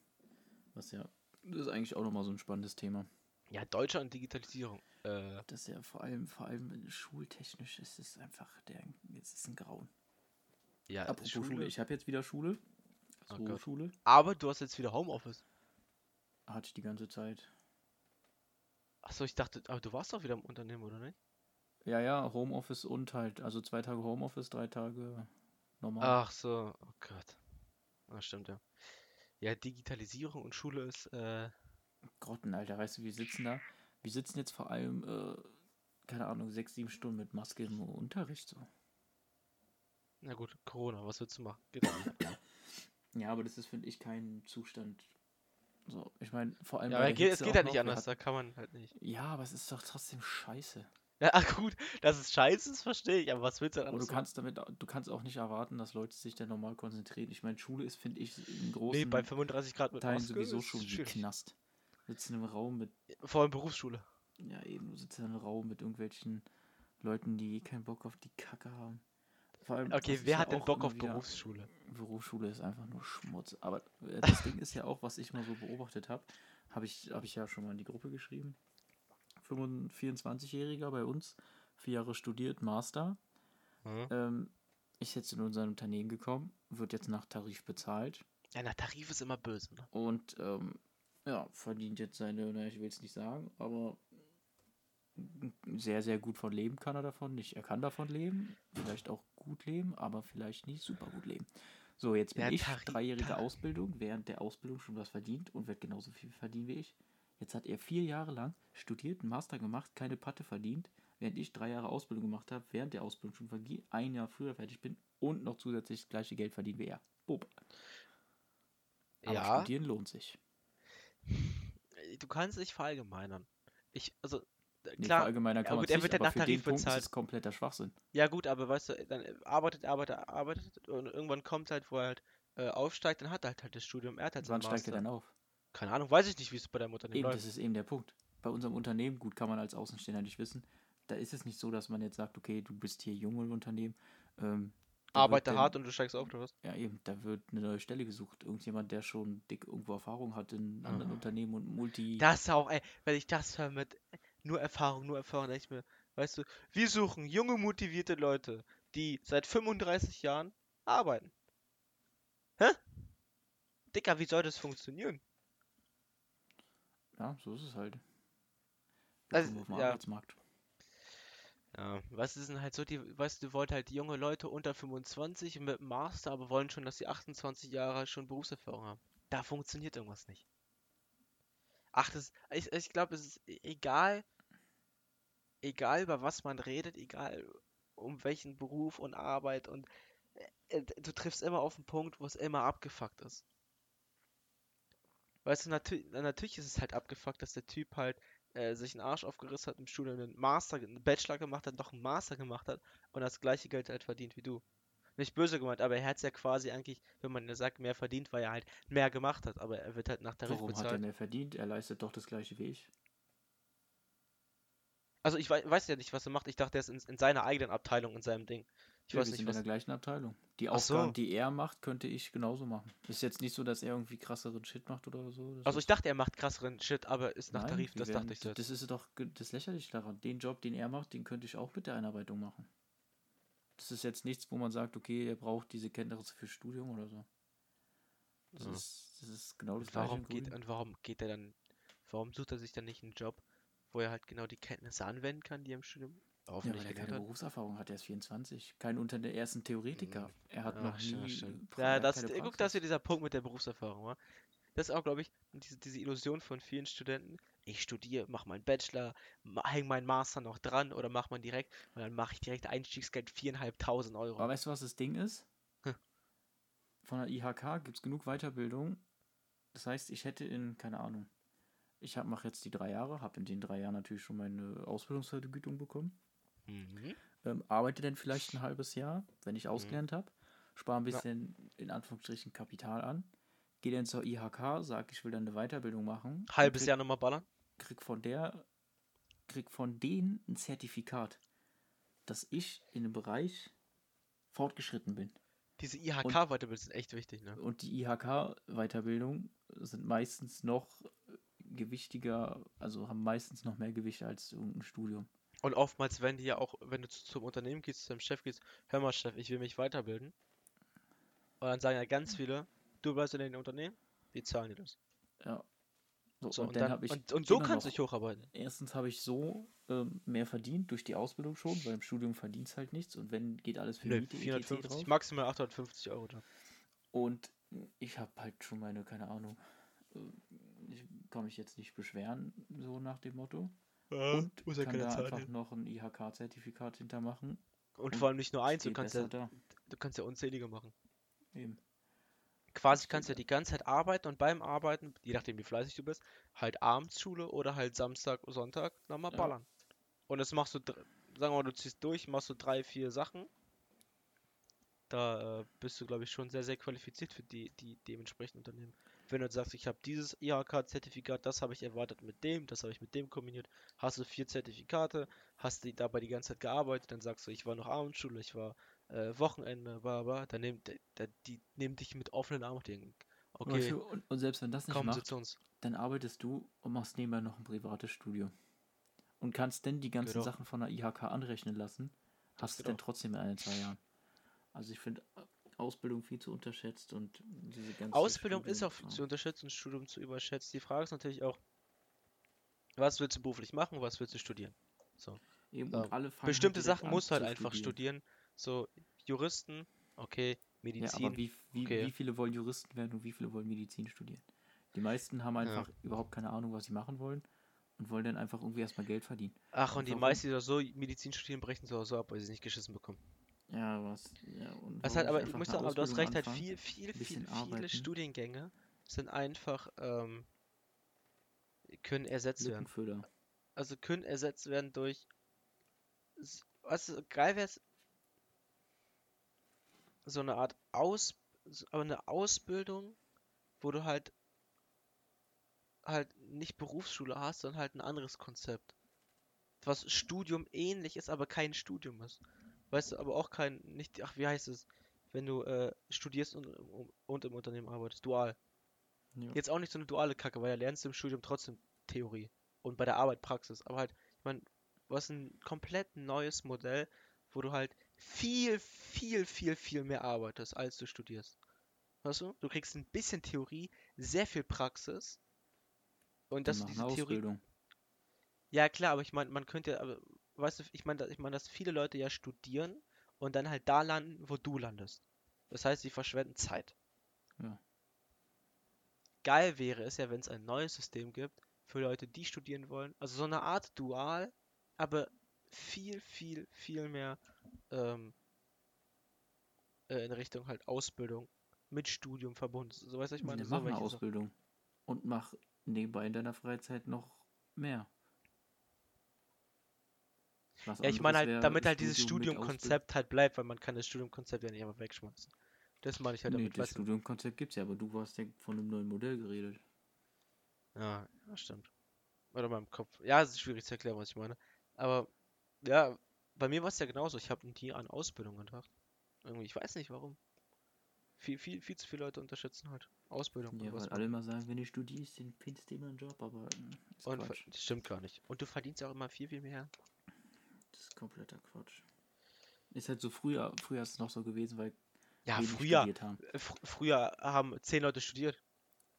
Was ja, das ist eigentlich auch nochmal so ein spannendes Thema. Ja, Deutschland und Digitalisierung. Äh, das ist ja vor allem, vor allem schultechnisch ist es einfach, der, es ist ein Grauen. Ja, Apropos Schule. Schule. Ich habe jetzt wieder Schule. So oh Schule. Aber du hast jetzt wieder Homeoffice. Hatte ich die ganze Zeit. Achso, ich dachte, aber du warst doch wieder im Unternehmen, oder nicht? Ja, ja, Homeoffice und halt, also zwei Tage Homeoffice, drei Tage normal. Ach so, oh Gott. Ah, stimmt, ja. Ja, Digitalisierung und Schule ist, äh. Grotten, Alter, weißt du, wir sitzen da, wir sitzen jetzt vor allem, äh, keine Ahnung, sechs, sieben Stunden mit Maske im Unterricht so. Na gut, Corona, was willst du machen? Geht ja, aber das ist, finde ich, kein Zustand. So, ich meine, vor allem. Ja, aber geht, es geht halt nicht anders, hat... da kann man halt nicht. Ja, aber es ist doch trotzdem scheiße. Ja, ach gut, dass es scheiße ist, verstehe ich, aber was willst du dann du kannst damit, du kannst auch nicht erwarten, dass Leute sich da normal konzentrieren. Ich meine, Schule ist, finde ich, in großen nee, bei 35 Grad mit Teilen Maske sowieso schon wie Knast. Sitzen im Raum mit. Vor allem Berufsschule. Ja, eben, du sitzt in einem Raum mit irgendwelchen Leuten, die keinen Bock auf die Kacke haben. Vor allem, okay, wer hat denn Bock auf Berufsschule? Berufsschule ist einfach nur Schmutz. Aber äh, das Ding ist ja auch, was ich mal so beobachtet habe, habe ich, hab ich ja schon mal in die Gruppe geschrieben. 24-Jähriger bei uns, vier Jahre studiert, Master. Mhm. Ähm, ist jetzt in unser Unternehmen gekommen, wird jetzt nach Tarif bezahlt. Ja, nach Tarif ist immer böse, ne? Und ähm, ja, verdient jetzt seine, na, ich will es nicht sagen, aber sehr, sehr gut von leben kann er davon nicht. Er kann davon leben, vielleicht auch gut leben, aber vielleicht nicht super gut leben. So, jetzt bin ja, ich dreijährige Ausbildung, während der Ausbildung schon was verdient und wird genauso viel verdienen wie ich. Jetzt hat er vier Jahre lang studiert, einen Master gemacht, keine Patte verdient, während ich drei Jahre Ausbildung gemacht habe, während der Ausbildung schon ein Jahr früher fertig bin und noch zusätzlich das gleiche Geld verdienen wie er. Bob. Aber ja. studieren lohnt sich. Du kannst nicht verallgemeinern. Ich, also, nee, klar, verallgemeinern kann ja, gut, er wird ja nach Tarif bezahlt. Das ist kompletter Schwachsinn. Ja gut, aber weißt du, dann arbeitet, arbeitet, arbeitet und irgendwann kommt halt, wo er halt äh, aufsteigt, dann hat er halt, halt das Studium, er hat halt Wann steigt er dann auf? Keine Ahnung, weiß ich nicht, wie es bei deinem Unternehmen eben, läuft. Das ist eben der Punkt. Bei unserem Unternehmen, gut, kann man als Außenstehender nicht wissen. Da ist es nicht so, dass man jetzt sagt, okay, du bist hier jung im Unternehmen. Ähm, Arbeite denn, hart und du steigst auf, oder was? Ja, eben, da wird eine neue Stelle gesucht. Irgendjemand, der schon dick irgendwo Erfahrung hat in anderen Aha. Unternehmen und Multi. Das auch, ey, wenn ich das höre mit nur Erfahrung, nur Erfahrung, da ich mir, weißt du, wir suchen junge, motivierte Leute, die seit 35 Jahren arbeiten. Hä? Dicker, wie soll das funktionieren? Ja, so ist es halt. Also, auf dem ja. Arbeitsmarkt. Ja, was ist denn halt so, die, weißt du, wollt halt junge Leute unter 25 mit Master, aber wollen schon, dass sie 28 Jahre schon Berufserfahrung haben. Da funktioniert irgendwas nicht. Ach, das, ich, ich glaube, es ist e, egal, egal über was man redet, egal um welchen Beruf und Arbeit und äh, äh du triffst immer auf einen Punkt, wo es immer abgefuckt ist. Weißt du, natür natürlich ist es halt abgefuckt, dass der Typ halt äh, sich einen Arsch aufgerissen hat im Studium, einen Master, einen Bachelor gemacht hat, noch einen Master gemacht hat und das gleiche Geld halt verdient wie du. Nicht böse gemeint, aber er hat es ja quasi eigentlich, wenn man ja sagt, mehr verdient, weil er halt mehr gemacht hat, aber er wird halt nach Tarif Warum bezahlt. Warum hat er mehr verdient? Er leistet doch das gleiche wie ich. Also ich weiß, weiß ja nicht, was er macht. Ich dachte, er ist in, in seiner eigenen Abteilung, in seinem Ding. Ich ja, weiß wir nicht, sind was... in der gleichen Abteilung. Die Ach Aufgaben, so. die er macht, könnte ich genauso machen. Ist jetzt nicht so, dass er irgendwie krasseren Shit macht oder so. Also ich dachte, er macht krasseren Shit, aber ist nach Nein, Tarif, das werden, dachte ich jetzt. Das ist doch das lächerlich daran. Den Job, den er macht, den könnte ich auch mit der Einarbeitung machen. Das ist jetzt nichts, wo man sagt, okay, er braucht diese Kenntnisse für Studium oder so. Das, ja. ist, das ist genau das warum gleiche. Geht, und warum geht er dann, warum sucht er sich dann nicht einen Job, wo er halt genau die Kenntnisse anwenden kann, die er im Studium Hoffentlich ja, weil er keine hat. Berufserfahrung hat, er ist 24. Kein unter der ersten Theoretiker. Mhm. Er hat Ach, noch nie. Stimmt. Ja, das, guck, das ist dieser Punkt mit der Berufserfahrung, wa? Das ist auch, glaube ich, diese, diese Illusion von vielen Studenten. Ich studiere, mache meinen Bachelor, hänge meinen Master noch dran oder mache man direkt und dann mache ich direkt Einstiegsgeld 4.500 Euro. Aber weißt du, was das Ding ist? Hm. Von der IHK gibt es genug Weiterbildung. Das heißt, ich hätte in, keine Ahnung, ich mache jetzt die drei Jahre, habe in den drei Jahren natürlich schon meine Ausbildungsvergütung bekommen. Mhm. Ähm, arbeite dann vielleicht ein halbes Jahr, wenn ich mhm. ausgelernt mhm. habe, spare ein bisschen ja. in Anführungsstrichen Kapital an, gehe dann zur IHK, sage, ich will dann eine Weiterbildung machen. Halbes Jahr nochmal ballern? krieg von der, krieg von denen ein Zertifikat, dass ich in dem Bereich fortgeschritten bin. Diese IHK-Weiterbildungen sind echt wichtig, ne? Und die IHK-Weiterbildung sind meistens noch gewichtiger, also haben meistens noch mehr Gewicht als irgendein Studium. Und oftmals werden die ja auch, wenn du zu- zum Unternehmen gehst, zu deinem Chef gehst, hör mal, Chef, ich will mich weiterbilden. Und dann sagen ja ganz viele, du bleibst in dem Unternehmen, wir zahlen dir das. Ja. So, So, und, und, dann dann, ich und, und so kannst du dich hocharbeiten. Erstens habe ich so ähm, mehr verdient durch die Ausbildung schon, weil im Studium verdienst halt nichts und wenn geht alles für Nö, Miete, etc. 450, drauf. maximal 850 Euro da. Und ich habe halt schon meine, keine Ahnung, äh, ich kann mich jetzt nicht beschweren, so nach dem Motto. Und muss ja kann keine da Zeit einfach hin. noch ein IHK-Zertifikat hintermachen. Und vor allem nicht nur eins, du kannst ja, da. du kannst ja unzählige machen. Eben. Quasi kannst du ja die ganze Zeit arbeiten und beim Arbeiten, je nachdem wie fleißig du bist, halt abends Schule oder halt Samstag, Sonntag nochmal Ja. ballern. Und das machst du, dr- sagen wir mal, du ziehst durch, machst du drei, vier Sachen. Da äh, bist du, glaube ich, schon sehr, sehr qualifiziert für die, die dementsprechenden Unternehmen. Wenn du sagst, ich habe dieses IHK-Zertifikat, das habe ich erwartet mit dem, das habe ich mit dem kombiniert, hast du vier Zertifikate, hast du dabei die ganze Zeit gearbeitet, dann sagst du, ich war noch Abendschule, ich war äh, Wochenende, bla bla, dann der, die nehmen dich mit offenen Armen und denken, okay, Und, und selbst wenn das nicht macht, dann arbeitest du und machst nebenbei noch ein privates Studium. Und kannst dann die ganzen Genau. Sachen von der IHK anrechnen lassen. Hast du geht dann trotzdem in ein, zwei Jahren. Also ich finde Ausbildung viel zu unterschätzt und diese ganze Ausbildung ist auch Studium- zu unterschätzen, Studium zu überschätzen. Die Frage ist natürlich auch, was willst du beruflich machen, was willst du studieren? Eben, Ja, und alle fangen Bestimmte halt direkt Sachen musst du halt einfach studieren. So, Juristen, okay, Ja, Medizin. aber wie, wie, okay. wie viele wollen Juristen werden und wie viele wollen Medizin studieren? Die meisten haben einfach überhaupt keine Ahnung, was sie machen wollen und wollen dann einfach irgendwie erstmal Geld verdienen. Ach, und die warum? meisten, die so Medizin studieren, brechen so so ab, weil sie es nicht geschissen bekommen. Ja, was. Ja, und warum halt, aber ich muss sagen, aber du hast recht, halt viel, viel, viel, viele arbeiten. Studiengänge sind einfach, ähm, können ersetzt werden. Also können ersetzt werden durch. Was geil wäre so eine Art Aus, aber eine Ausbildung, wo du halt halt nicht Berufsschule hast, sondern halt ein anderes Konzept. Was Studium ähnlich ist, aber kein Studium ist. Weißt du, aber auch kein, nicht, ach, wie heißt es, wenn du äh, studierst und, und im Unternehmen arbeitest, dual. Ja. Jetzt auch nicht so eine duale Kacke, weil da lernst du im Studium trotzdem Theorie und bei der Arbeit Praxis. Aber halt, ich meine, hast ein komplett neues Modell, wo du halt viel, viel, viel, viel mehr arbeitest, als du studierst. Weißt du? Du kriegst ein bisschen Theorie, sehr viel Praxis. Und das mach diese Theorie. Ausbildung. Ja, klar, aber ich meine, man könnte ja, aber, weißt du, ich meine, ich meine, dass viele Leute ja studieren und dann halt da landen, wo du landest. Das heißt, sie verschwenden Zeit. Ja. Geil wäre es ja, wenn es ein neues System gibt für Leute, die studieren wollen. Also so eine Art Dual, aber viel, viel, viel mehr ähm, äh, in Richtung halt Ausbildung mit Studium verbunden. So weißt du, ich meine, so mach eine. Ausbildung. Und mach nebenbei in deiner Freizeit noch mehr. Was Ja, ich meine halt, wär damit halt dieses Studiumkonzept halt bleibt, weil man kann das Studiumkonzept ja nicht einfach wegschmeißen. Das meine ich halt Nee, damit, das? Studiumkonzept gibt's ja, aber du hast ja von einem neuen Modell geredet. Ja, ja, stimmt. Oder meinem Kopf. Ja, es ist schwierig zu erklären, was ich meine. Aber, ja, bei mir war es ja genauso. Ich habe nie an Ausbildung gedacht. Irgendwie, ich weiß nicht warum. Viel, viel, viel zu viele Leute unterschätzen halt Ausbildung. Ja, weil alle immer sagen, wenn du studierst, dann findest du immer einen Job, aber mm, ist und das stimmt gar nicht. Und du verdienst auch immer viel, viel mehr. Das ist kompletter Quatsch. Ist halt so früher, früher ist es noch so gewesen, weil Ja, früher, studiert haben. äh, fr früher haben zehn Leute studiert.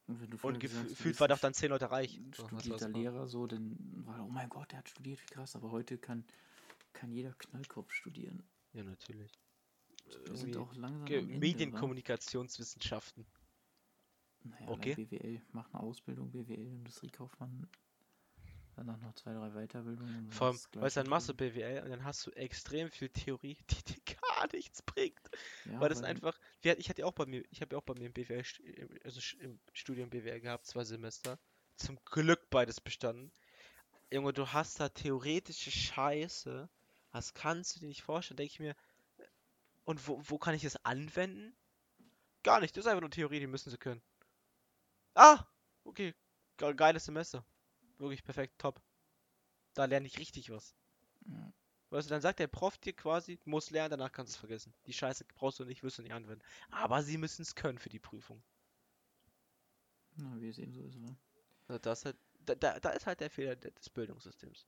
Und wenn du früher Und gesagt gefühlt war doch dann zehn Leute reich. studierter. Lehrer, so, dann war, oh mein Gott, der hat studiert, wie krass, aber heute kann, kann jeder Knallkopf studieren. Ja, natürlich. Wir sind auch langsam Ende? Medienkommunikationswissenschaften. Naja, Okay. okay. BWL, mach eine Ausbildung, BWL, Industriekaufmann, danach noch zwei, drei Weiterbildungen. Vor allem, weil gleich dann machst du. BWL und dann hast du extrem viel Theorie, die dir gar nichts bringt. Ja, weil das einfach, ich hatte ja auch bei mir, ich habe ja auch bei mir im BWL, also im Studium BWL gehabt, zwei Semester. Zum Glück beides bestanden. Junge, du hast da theoretische Scheiße. Das kannst du dir nicht vorstellen, denke ich mir. Und wo, wo kann ich das anwenden? Gar nicht, das ist einfach nur Theorie, die müssen sie können. Ah, okay, ge- geiles Semester. Wirklich perfekt, top. Da lerne ich richtig was. Ja. Weißt du, dann sagt der Prof dir quasi, du musst lernen, danach kannst du es vergessen. Die Scheiße brauchst du nicht, wirst du nicht anwenden. Aber sie müssen es können für die Prüfung. Na, wie es eben so ist, ne? Also Das halt, da, da, da ist halt der Fehler de- des Bildungssystems.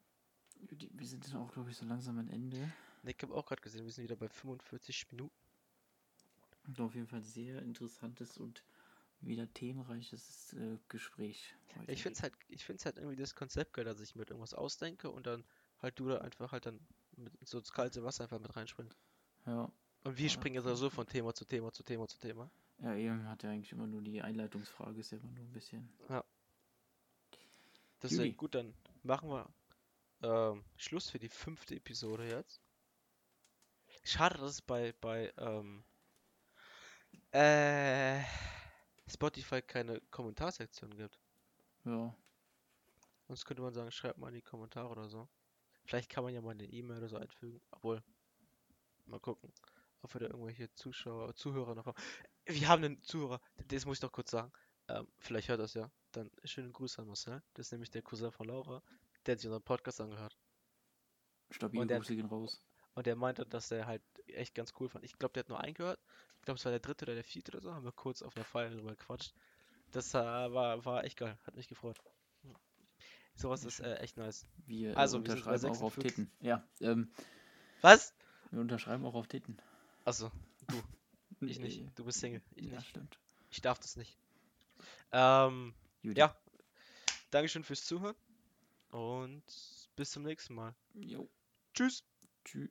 Wir sind dann auch, glaube ich, so langsam am Ende. Ich habe auch gerade gesehen, wir sind wieder bei 45 Minuten. Und auf jeden Fall sehr interessantes und wieder themenreiches äh, Gespräch. Ich finde es halt, ich find's halt irgendwie das Konzept geil, dass ich mir irgendwas ausdenke und dann halt du da einfach halt dann mit so ins kalte Wasser einfach mit reinspringst. Ja. Und wir Ja, springen jetzt so von Thema zu Thema zu Thema zu Thema. Ja, eben hat ja eigentlich immer nur die Einleitungsfrage, ist ja immer nur ein bisschen. Deswegen, Judy. gut, dann machen wir ähm, Schluss für die fünfte Episode jetzt. Schade, dass es bei, bei ähm, äh, Spotify keine Kommentarsektion gibt. Ja. Sonst könnte man sagen, schreibt mal in die Kommentare oder so. Vielleicht kann man ja mal eine E-Mail oder so einfügen. Obwohl, mal gucken, ob wir da irgendwelche Zuschauer, Zuhörer noch haben. Wir haben einen Zuhörer, das muss ich doch kurz sagen. Ähm, vielleicht hört das ja. Dann schönen Gruß an Marcel. Das ist nämlich der Cousin von Laura. Der hat sich unseren Podcast angehört. Stabile Und der- Grüße gehen raus. Und der meinte, dass er halt echt ganz cool fand. Ich glaube, der hat nur eingehört. Ich glaube, es war der dritte oder der vierte oder so. Haben wir kurz auf einer Feier drüber gequatscht. Das äh, war, war echt geil. Hat mich gefreut. Sowas ist äh, echt nice. Wir äh, Also, wir unterschreiben auch auf 56. Titten. Ja, ähm, Was? wir unterschreiben auch auf Titten. Achso, ich nicht. Du bist Single. Ich ja, nicht. stimmt. Ich darf das nicht. Ähm, Judy. ja. Dankeschön fürs Zuhören. Und bis zum nächsten Mal. Jo. Tschüss. Tschüss.